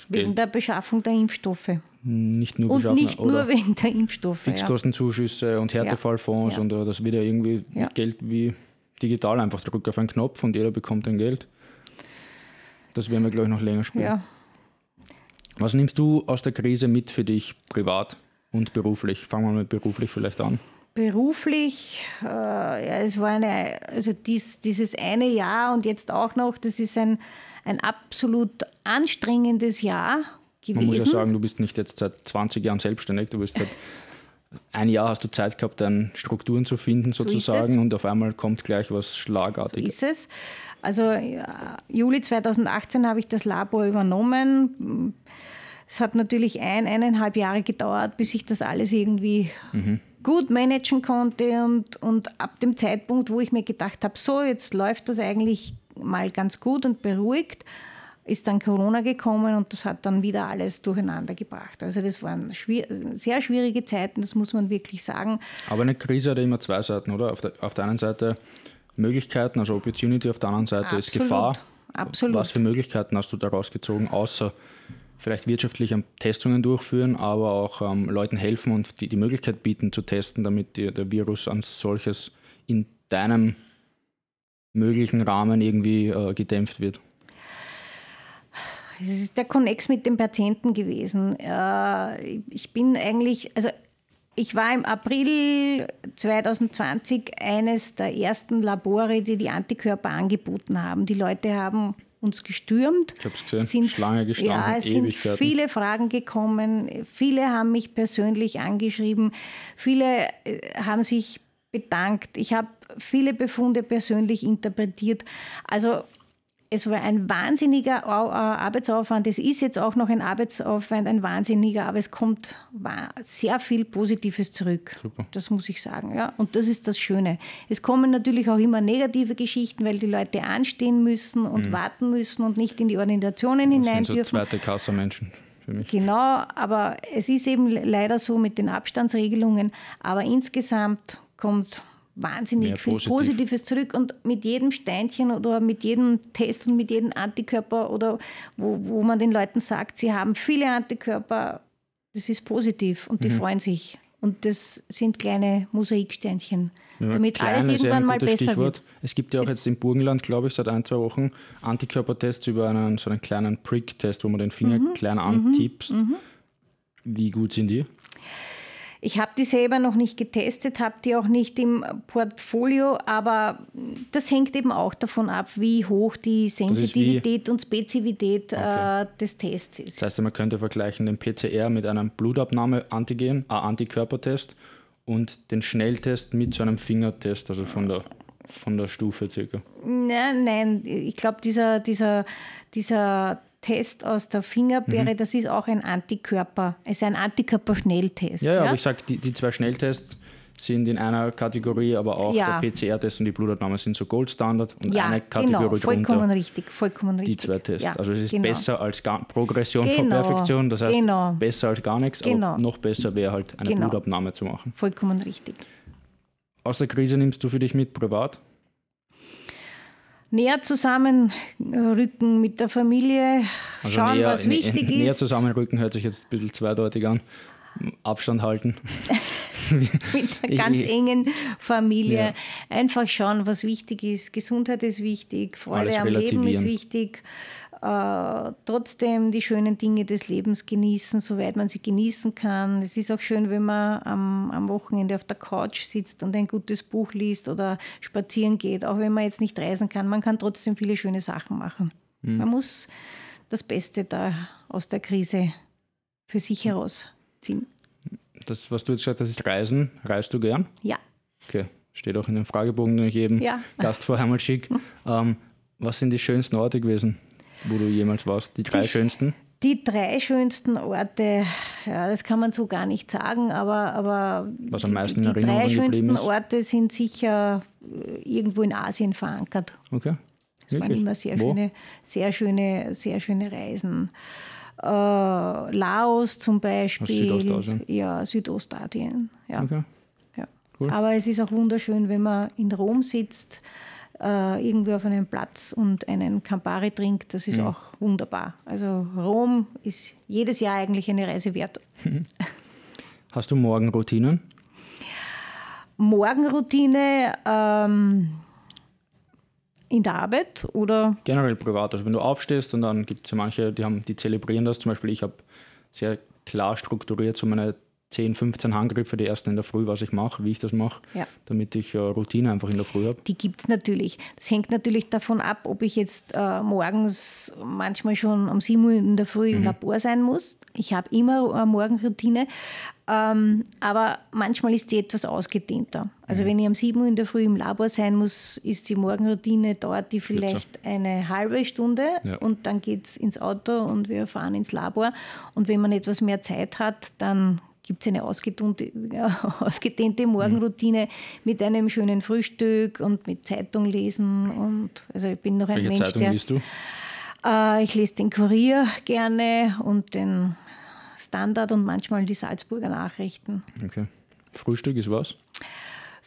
Wegen der Beschaffung der Impfstoffe. Nicht nur und nicht nur wegen der Impfstoffe. Fixkostenzuschüsse ja. und Härtefallfonds ja. und uh, das wird ja irgendwie ja. Geld wie digital einfach drückt auf einen Knopf und jeder bekommt ein Geld. Das werden wir, glaube ich, noch länger spielen. Ja. Was nimmst du aus der Krise mit für dich privat und beruflich? Fangen wir mit beruflich vielleicht an. Beruflich, äh, ja, es war eine, also dies, dieses eine Jahr und jetzt auch noch, das ist ein, ein absolut anstrengendes Jahr gewesen. Man muss ja sagen, du bist nicht jetzt seit 20 Jahren selbstständig, du bist seit ein Jahr hast du Zeit gehabt, dann Strukturen zu finden sozusagen so und auf einmal kommt gleich was Schlagartiges. So ist es. Also ja, Juli 2018 habe ich das Labor übernommen. Es hat natürlich ein, eineinhalb Jahre gedauert, bis ich das alles irgendwie mhm. gut managen konnte. Und, und ab dem Zeitpunkt, wo ich mir gedacht habe, so, jetzt läuft das eigentlich mal ganz gut und beruhigt, ist dann Corona gekommen und das hat dann wieder alles durcheinander gebracht. Also das waren schwier sehr schwierige Zeiten, das muss man wirklich sagen. Aber eine Krise hat immer zwei Seiten, oder? Auf der, auf der einen Seite Möglichkeiten, also Opportunity, auf der anderen Seite Absolut. ist Gefahr. Absolut. Was für Möglichkeiten hast du daraus gezogen, außer vielleicht wirtschaftlich Testungen durchführen, aber auch ähm, Leuten helfen und die, die Möglichkeit bieten zu testen, damit die, der Virus als solches in deinem möglichen Rahmen irgendwie äh, gedämpft wird? Es ist der Connex mit dem Patienten gewesen. Äh, ich bin eigentlich, also ich war im April 2020 eines der ersten Labore, die die Antikörper angeboten haben. Die Leute haben uns gestürmt. Ich habe es gesehen, sind, Schlange gestanden, ja, es sind viele Fragen gekommen. Viele haben mich persönlich angeschrieben. Viele äh, haben sich bedankt. Ich habe viele Befunde persönlich interpretiert. Also es war ein wahnsinniger Arbeitsaufwand. Es ist jetzt auch noch ein Arbeitsaufwand, ein wahnsinniger, aber es kommt sehr viel Positives zurück. Super. Das muss ich sagen. Ja. Und das ist das Schöne. Es kommen natürlich auch immer negative Geschichten, weil die Leute anstehen müssen und mhm. warten müssen und nicht in die Ordinationen das hinein sind so dürfen. zweite Kassermenschen. Für mich. Genau, aber es ist eben leider so mit den Abstandsregelungen. Aber insgesamt kommt wahnsinnig Mehr viel positiv. Positives zurück und mit jedem Steinchen oder mit jedem Test und mit jedem Antikörper oder wo, wo man den Leuten sagt, sie haben viele Antikörper, das ist positiv und die mhm. freuen sich. Und das sind kleine Mosaiksteinchen, ja, damit alles irgendwann mal besser Stichwort. wird. Es gibt ja auch jetzt im Burgenland, glaube ich, seit ein, zwei Wochen Antikörpertests über einen, so einen kleinen Prick-Test, wo man den Finger mhm. klein antippst. Mhm. Wie gut sind die? Ich habe die selber noch nicht getestet, habe die auch nicht im Portfolio, aber das hängt eben auch davon ab, wie hoch die Sensitivität und Spezifität okay. äh, des Tests ist. Das heißt, man könnte vergleichen den PCR mit einem Blutabnahme-Antigen, äh, Antikörpertest und den Schnelltest mit so einem Fingertest, also von der, von der Stufe circa. Nein, nein, ich glaube, dieser, dieser, dieser Test aus der Fingerbeere, mhm. das ist auch ein Antikörper, es ist ein Antikörperschnelltest. Ja, ja, aber ich sage, die, die zwei Schnelltests sind in einer Kategorie, aber auch ja. der PCR-Test und die Blutabnahme sind so Goldstandard und ja, eine Kategorie genau, vollkommen drunter richtig, vollkommen richtig. Die zwei Tests. Ja, also es ist genau. besser als gar, Progression genau, von Perfektion, das heißt genau. besser als gar nichts, genau. aber noch besser wäre halt eine genau. Blutabnahme zu machen. Vollkommen richtig. Aus der Krise nimmst du für dich mit privat? Näher zusammenrücken mit der Familie, also schauen, näher, was wichtig näher, ist. Näher zusammenrücken hört sich jetzt ein bisschen zweideutig an. Abstand halten. mit der ganz ich, engen Familie. Ja. Einfach schauen, was wichtig ist. Gesundheit ist wichtig, Freude am Leben ist wichtig äh, trotzdem die schönen Dinge des Lebens genießen, soweit man sie genießen kann. Es ist auch schön, wenn man am, am Wochenende auf der Couch sitzt und ein gutes Buch liest oder spazieren geht, auch wenn man jetzt nicht reisen kann. Man kann trotzdem viele schöne Sachen machen. Mhm. Man muss das Beste da aus der Krise für sich herausziehen. Das, was du jetzt gesagt hast, ist Reisen. Reist du gern? Ja. Okay, steht auch in dem Fragebogen, den ich jedem ja. Gast vorher mal schicke. ähm, was sind die schönsten Orte gewesen? Wo du jemals warst? Die drei die, schönsten? Die drei schönsten Orte, ja, das kann man so gar nicht sagen, aber, aber Was am meisten die, die drei schönsten Orte sind sicher äh, irgendwo in Asien verankert. Okay. Das Wirklich? waren immer sehr schöne, sehr schöne, sehr schöne Reisen. Äh, Laos zum Beispiel. Aus Südostasien? Ja, Südostasien. Ja. Okay. Ja. Cool. Aber es ist auch wunderschön, wenn man in Rom sitzt äh, irgendwo auf einem Platz und einen Campari trinkt, das ist mhm. auch wunderbar. Also Rom ist jedes Jahr eigentlich eine Reise wert. Hast du Morgenroutinen? Morgenroutine ähm, in der Arbeit oder? Generell privat. Also wenn du aufstehst und dann gibt es ja manche, die haben, die zelebrieren das. Zum Beispiel ich habe sehr klar strukturiert so meine 10, 15 Handgriffe, die ersten in der Früh, was ich mache, wie ich das mache, ja. damit ich äh, Routine einfach in der Früh habe? Die gibt es natürlich. Das hängt natürlich davon ab, ob ich jetzt äh, morgens manchmal schon um 7 Uhr in der Früh mhm. im Labor sein muss. Ich habe immer eine Morgenroutine, ähm, aber manchmal ist die etwas ausgedehnter. Also mhm. wenn ich um 7 Uhr in der Früh im Labor sein muss, ist die Morgenroutine, dauert die vielleicht eine halbe Stunde ja. und dann geht es ins Auto und wir fahren ins Labor. Und wenn man etwas mehr Zeit hat, dann gibt es eine ausgedehnte, ausgedehnte Morgenroutine mhm. mit einem schönen Frühstück und mit Zeitung lesen. Und also ich bin noch ein Welche Mensch, Zeitung der, liest du? Äh, ich lese den Kurier gerne und den Standard und manchmal die Salzburger Nachrichten. Okay. Frühstück ist was?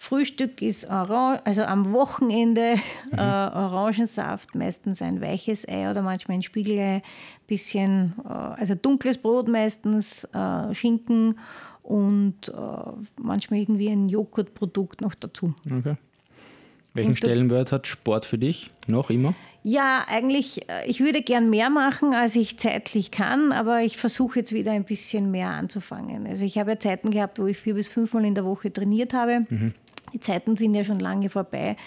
Frühstück ist Orange, also am Wochenende mhm. äh, Orangensaft, meistens ein weiches Ei oder manchmal ein Spiegelei, bisschen, äh, also dunkles Brot meistens, äh, Schinken und äh, manchmal irgendwie ein Joghurtprodukt noch dazu. Okay. Welchen Stellenwert hat Sport für dich? Noch immer? Ja, eigentlich, äh, ich würde gern mehr machen, als ich zeitlich kann, aber ich versuche jetzt wieder ein bisschen mehr anzufangen. Also ich habe ja Zeiten gehabt, wo ich vier bis fünfmal in der Woche trainiert habe. Mhm. Die Zeiten sind ja schon lange vorbei.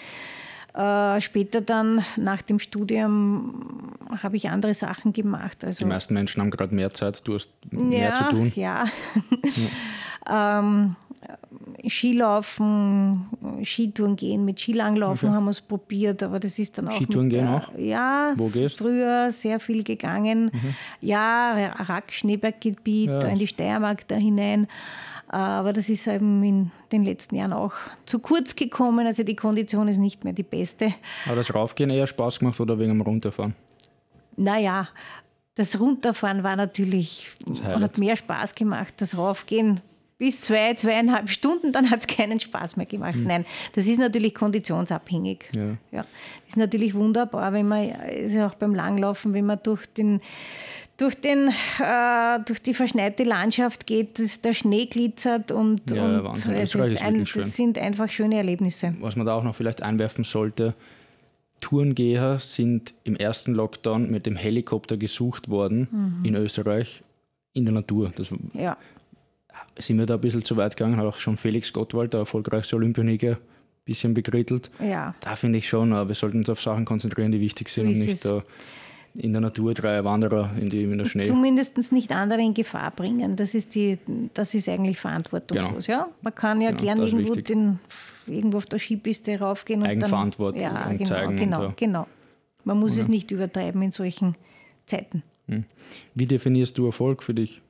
Äh, später dann nach dem Studium habe ich andere Sachen gemacht. Also, die meisten Menschen haben gerade mehr Zeit, du hast mehr ja, zu tun. Ja. ja. ähm, Skilaufen, Skitouren gehen, mit Skilanglaufen okay. haben wir es probiert, aber das ist dann auch. Skitouren gehen auch? Ja, Wo gehst? früher sehr viel gegangen. Mhm. Ja, Rack, Schneeberggebiet, ja. in die Steiermark da hinein. Aber das ist eben in den letzten Jahren auch zu kurz gekommen. Also die Kondition ist nicht mehr die beste. Aber das Raufgehen eher Spaß gemacht oder wegen dem Runterfahren? Naja, das Runterfahren war natürlich, hat mehr Spaß gemacht. Das Raufgehen bis zwei, zweieinhalb Stunden, dann hat es keinen Spaß mehr gemacht. Mhm. Nein, das ist natürlich konditionsabhängig. Ja. ja. Das ist natürlich wunderbar, wenn man, ist auch beim Langlaufen, wenn man durch den durch, den, äh, durch die verschneite Landschaft geht, dass der Schnee glitzert und, ja, und Wahnsinn. es, ist ein, das sind einfach schöne Erlebnisse. Was man da auch noch vielleicht einwerfen sollte, Tourengeher sind im ersten Lockdown mit dem Helikopter gesucht worden mhm. in Österreich in der Natur. Das, ja. Sind wir da ein bisschen zu weit gegangen, hat auch schon Felix Gottwald, der erfolgreichste Olympioniker, ein bisschen bekrittelt. Ja. Da finde ich schon, wir sollten uns auf Sachen konzentrieren, die wichtig sind so und nicht da in der Natur drei Wanderer in, die, in der Schnee. Zumindest nicht andere in Gefahr bringen. Das ist, die, das ist eigentlich verantwortungslos. Genau. Ja? Man kann ja genau, gern irgendwo, den, irgendwo auf der Skipiste raufgehen und Eigenverantwortung dann, ja, genau, zeigen. Genau, genau. Man muss okay. es nicht übertreiben in solchen Zeiten. Hm. Wie definierst du Erfolg für dich?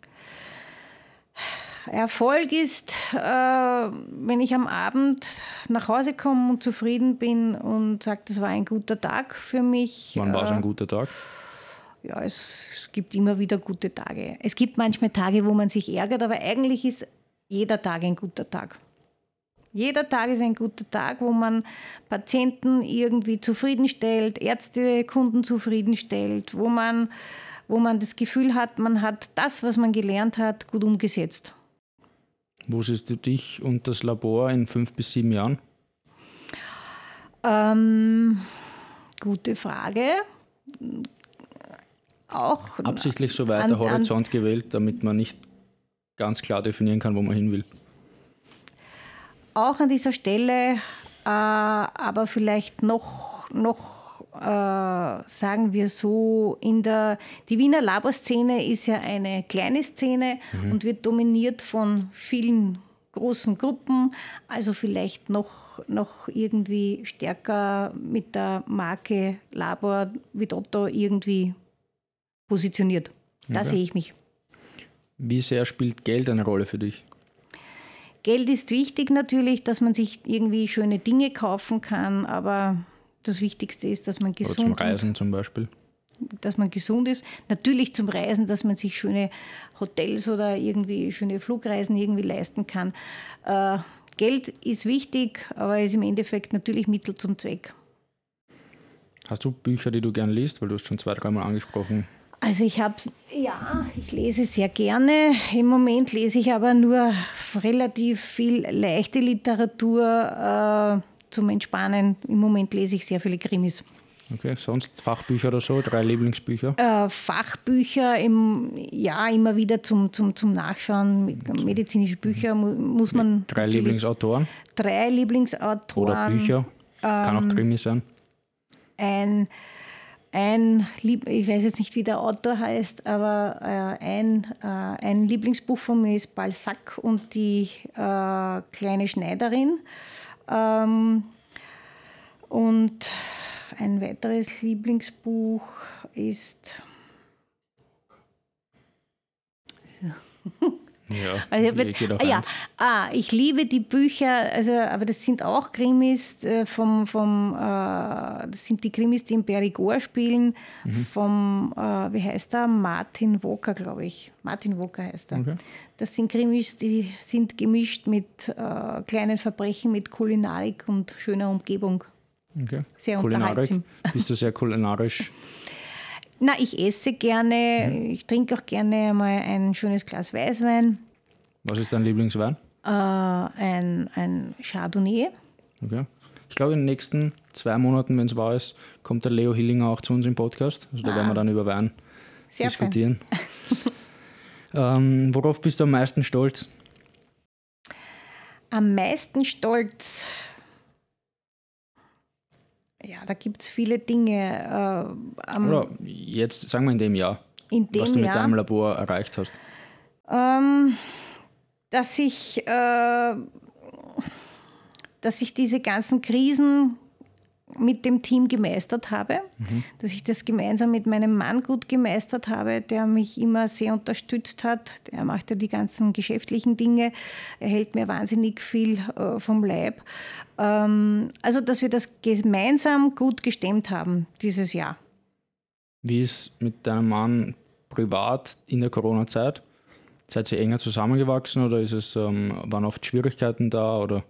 Erfolg ist, äh, wenn ich am Abend nach Hause komme und zufrieden bin und sage, das war ein guter Tag für mich. Wann war es ein äh, guter Tag? Ja, es, gibt immer wieder gute Tage. Es gibt manchmal Tage, wo man sich ärgert, aber eigentlich ist jeder Tag ein guter Tag. Jeder Tag ist ein guter Tag, wo man Patienten irgendwie zufriedenstellt, Ärzte, Kunden zufriedenstellt, wo man, wo man das Gefühl hat, man hat das, was man gelernt hat, gut umgesetzt. Wo siehst du dich und das Labor in fünf bis sieben Jahren? Ähm, gute Frage auch. Absichtlich so weit der Horizont gewählt, damit man nicht ganz klar definieren kann, wo man hin will. Auch an dieser Stelle, äh, aber vielleicht noch, noch äh, sagen wir so, in der, die Wiener Laborszene ist ja eine kleine Szene mhm. und wird dominiert von vielen großen Gruppen, also vielleicht noch, noch irgendwie stärker mit der Marke Labor wie Dotto irgendwie positioniert. Da okay. sehe ich mich. Wie sehr spielt Geld eine Rolle für dich? Geld ist wichtig natürlich, dass man sich irgendwie schöne Dinge kaufen kann, aber das Wichtigste ist, dass man gesund ist. Zum Reisen zum Beispiel. Dass man gesund ist. Natürlich zum Reisen, dass man sich schöne Hotels oder irgendwie schöne Flugreisen irgendwie leisten kann. Äh, Geld ist wichtig, aber ist im Endeffekt natürlich Mittel zum Zweck. Hast du Bücher, die du gern liest? Weil du hast schon zwei, dreimal angesprochen. Also ich habe, ja, ich lese sehr gerne. Im Moment lese ich aber nur relativ viel leichte Literatur äh, zum Entspannen. Im Moment lese ich sehr viele Krimis. Okay, sonst Fachbücher oder so, drei Lieblingsbücher? Äh, Fachbücher, im, ja, immer wieder zum, zum, zum Nachschauen. Medizinische Bücher muss man. Drei Lieblingsautoren? Drei Lieblingsautoren. Oder Bücher? Kann ähm, auch Krimi sein. Ein, ein, ich weiß jetzt nicht, wie der Autor heißt, aber äh, ein, äh, ein Lieblingsbuch von mir ist Balzac und die äh, kleine Schneiderin. Ähm, und ein weiteres Lieblingsbuch ist. Ja, also ich, ah, ja. Ah, ich liebe die Bücher, also, aber das sind auch Krimis äh, vom, vom äh, das sind die Krimis, die in Perigord spielen, mhm. vom, äh, wie heißt er, Martin Woker, glaube ich. Martin Woker heißt er. Okay. Das sind Krimis, die sind gemischt mit äh, kleinen Verbrechen, mit Kulinarik und schöner Umgebung. Okay. Sehr unterhaltsam. Bist du sehr kulinarisch? Na, ich esse gerne, mhm. ich trinke auch gerne mal ein schönes Glas Weißwein. Was ist dein Lieblingswein? Äh, ein, ein Chardonnay. Okay. Ich glaube, in den nächsten zwei Monaten, wenn es wahr ist, kommt der Leo Hillinger auch zu uns im Podcast. Also da ah. werden wir dann über Wein Sehr diskutieren. ähm, worauf bist du am meisten stolz? Am meisten stolz ja, da gibt es viele Dinge. Äh, Oder jetzt, sagen wir in dem Jahr, in dem was du mit Jahr, deinem Labor erreicht hast. Ähm, dass ich, äh, dass ich diese ganzen Krisen mit dem Team gemeistert habe, mhm. dass ich das gemeinsam mit meinem Mann gut gemeistert habe, der mich immer sehr unterstützt hat. Der macht ja die ganzen geschäftlichen Dinge, er hält mir wahnsinnig viel äh, vom Leib. Ähm, also, dass wir das gemeinsam gut gestemmt haben dieses Jahr. Wie ist mit deinem Mann privat in der Corona-Zeit? Seid ihr enger zusammengewachsen oder ist es, ähm, waren oft Schwierigkeiten da oder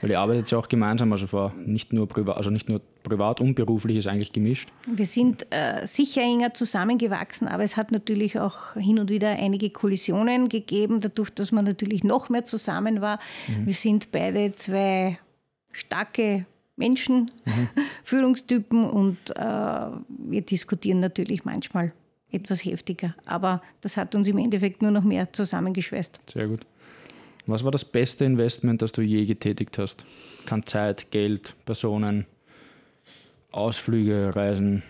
weil ihr arbeitet ja auch gemeinsam, also nicht nur privat, also nicht nur privat und beruflich ist eigentlich gemischt. Wir sind äh, sicher enger zusammengewachsen, aber es hat natürlich auch hin und wieder einige Kollisionen gegeben, dadurch, dass man natürlich noch mehr zusammen war. Mhm. Wir sind beide zwei starke Menschen, mhm. Führungstypen und äh, wir diskutieren natürlich manchmal etwas heftiger. Aber das hat uns im Endeffekt nur noch mehr zusammengeschweißt. Sehr gut. Was war das beste Investment, das du je getätigt hast? Kann Zeit, Geld, Personen, Ausflüge, Reisen,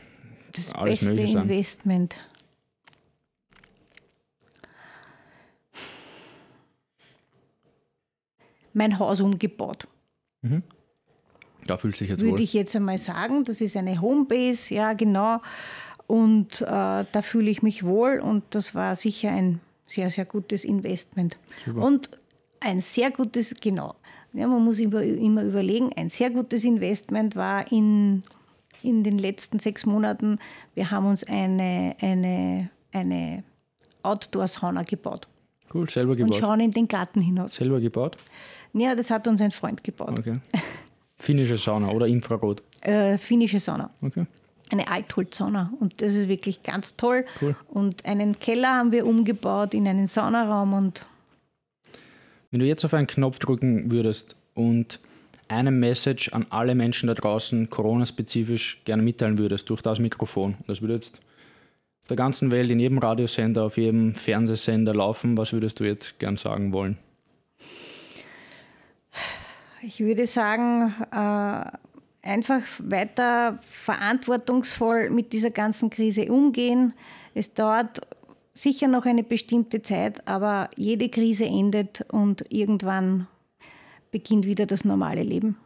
das alles beste mögliche sein. Investment. Mein Haus umgebaut. Mhm. Da fühlt sich jetzt Würde wohl. ich jetzt einmal sagen, das ist eine Homebase, ja genau. Und äh, da fühle ich mich wohl und das war sicher ein sehr, sehr gutes Investment. Super. Und ein sehr gutes, genau, ja, man muss immer, immer überlegen, ein sehr gutes Investment war in, in den letzten sechs Monaten, wir haben uns eine, eine, eine Outdoor-Sauna gebaut. Cool, selber gebaut. Und schauen in den Garten hinaus. Selber gebaut? Ja, das hat uns ein Freund gebaut. Okay. Finnische Sauna oder Infrarot? Äh, finnische Sauna. Okay. Eine Altholzsauna. Und das ist wirklich ganz toll. Cool. Und einen Keller haben wir umgebaut in einen Saunaraum und wenn du jetzt auf einen Knopf drücken würdest und eine Message an alle Menschen da draußen Corona-spezifisch gerne mitteilen würdest durch das Mikrofon, das würde jetzt auf der ganzen Welt, in jedem Radiosender, auf jedem Fernsehsender laufen, was würdest du jetzt gern sagen wollen? Ich würde sagen, äh, einfach weiter verantwortungsvoll mit dieser ganzen Krise umgehen. Es dauert sicher noch eine bestimmte Zeit, aber jede Krise endet und irgendwann beginnt wieder das normale Leben.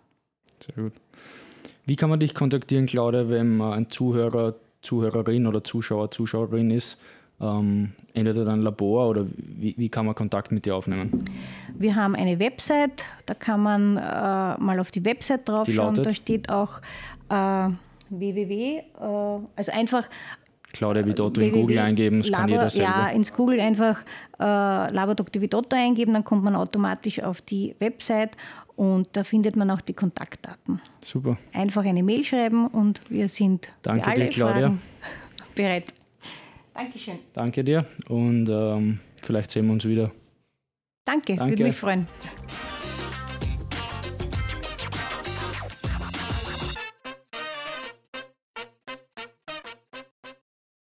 Sehr gut. Wie kann man dich kontaktieren, Claudia, wenn man ein Zuhörer, Zuhörerin oder Zuschauer, Zuschauerin ist? Ähm, entweder dein Labor oder wie, wie, kann man Kontakt mit dir aufnehmen? Wir haben eine Website, da kann man äh, mal auf die Website draufschauen. Da steht auch äh, www, äh, also einfach Claudia Vidotto in Google eingeben, das Labor, kann jeder selber. Ja, ins Google einfach äh, Labor Dr. Vidotto eingeben, dann kommt man automatisch auf die Website und da findet man auch die Kontaktdaten. Super. Einfach eine Mail schreiben und wir sind Danke für alle dir, Claudia. Fragen bereit. Dankeschön. Danke dir und ähm, vielleicht sehen wir uns wieder. Danke, Danke. würde mich freuen.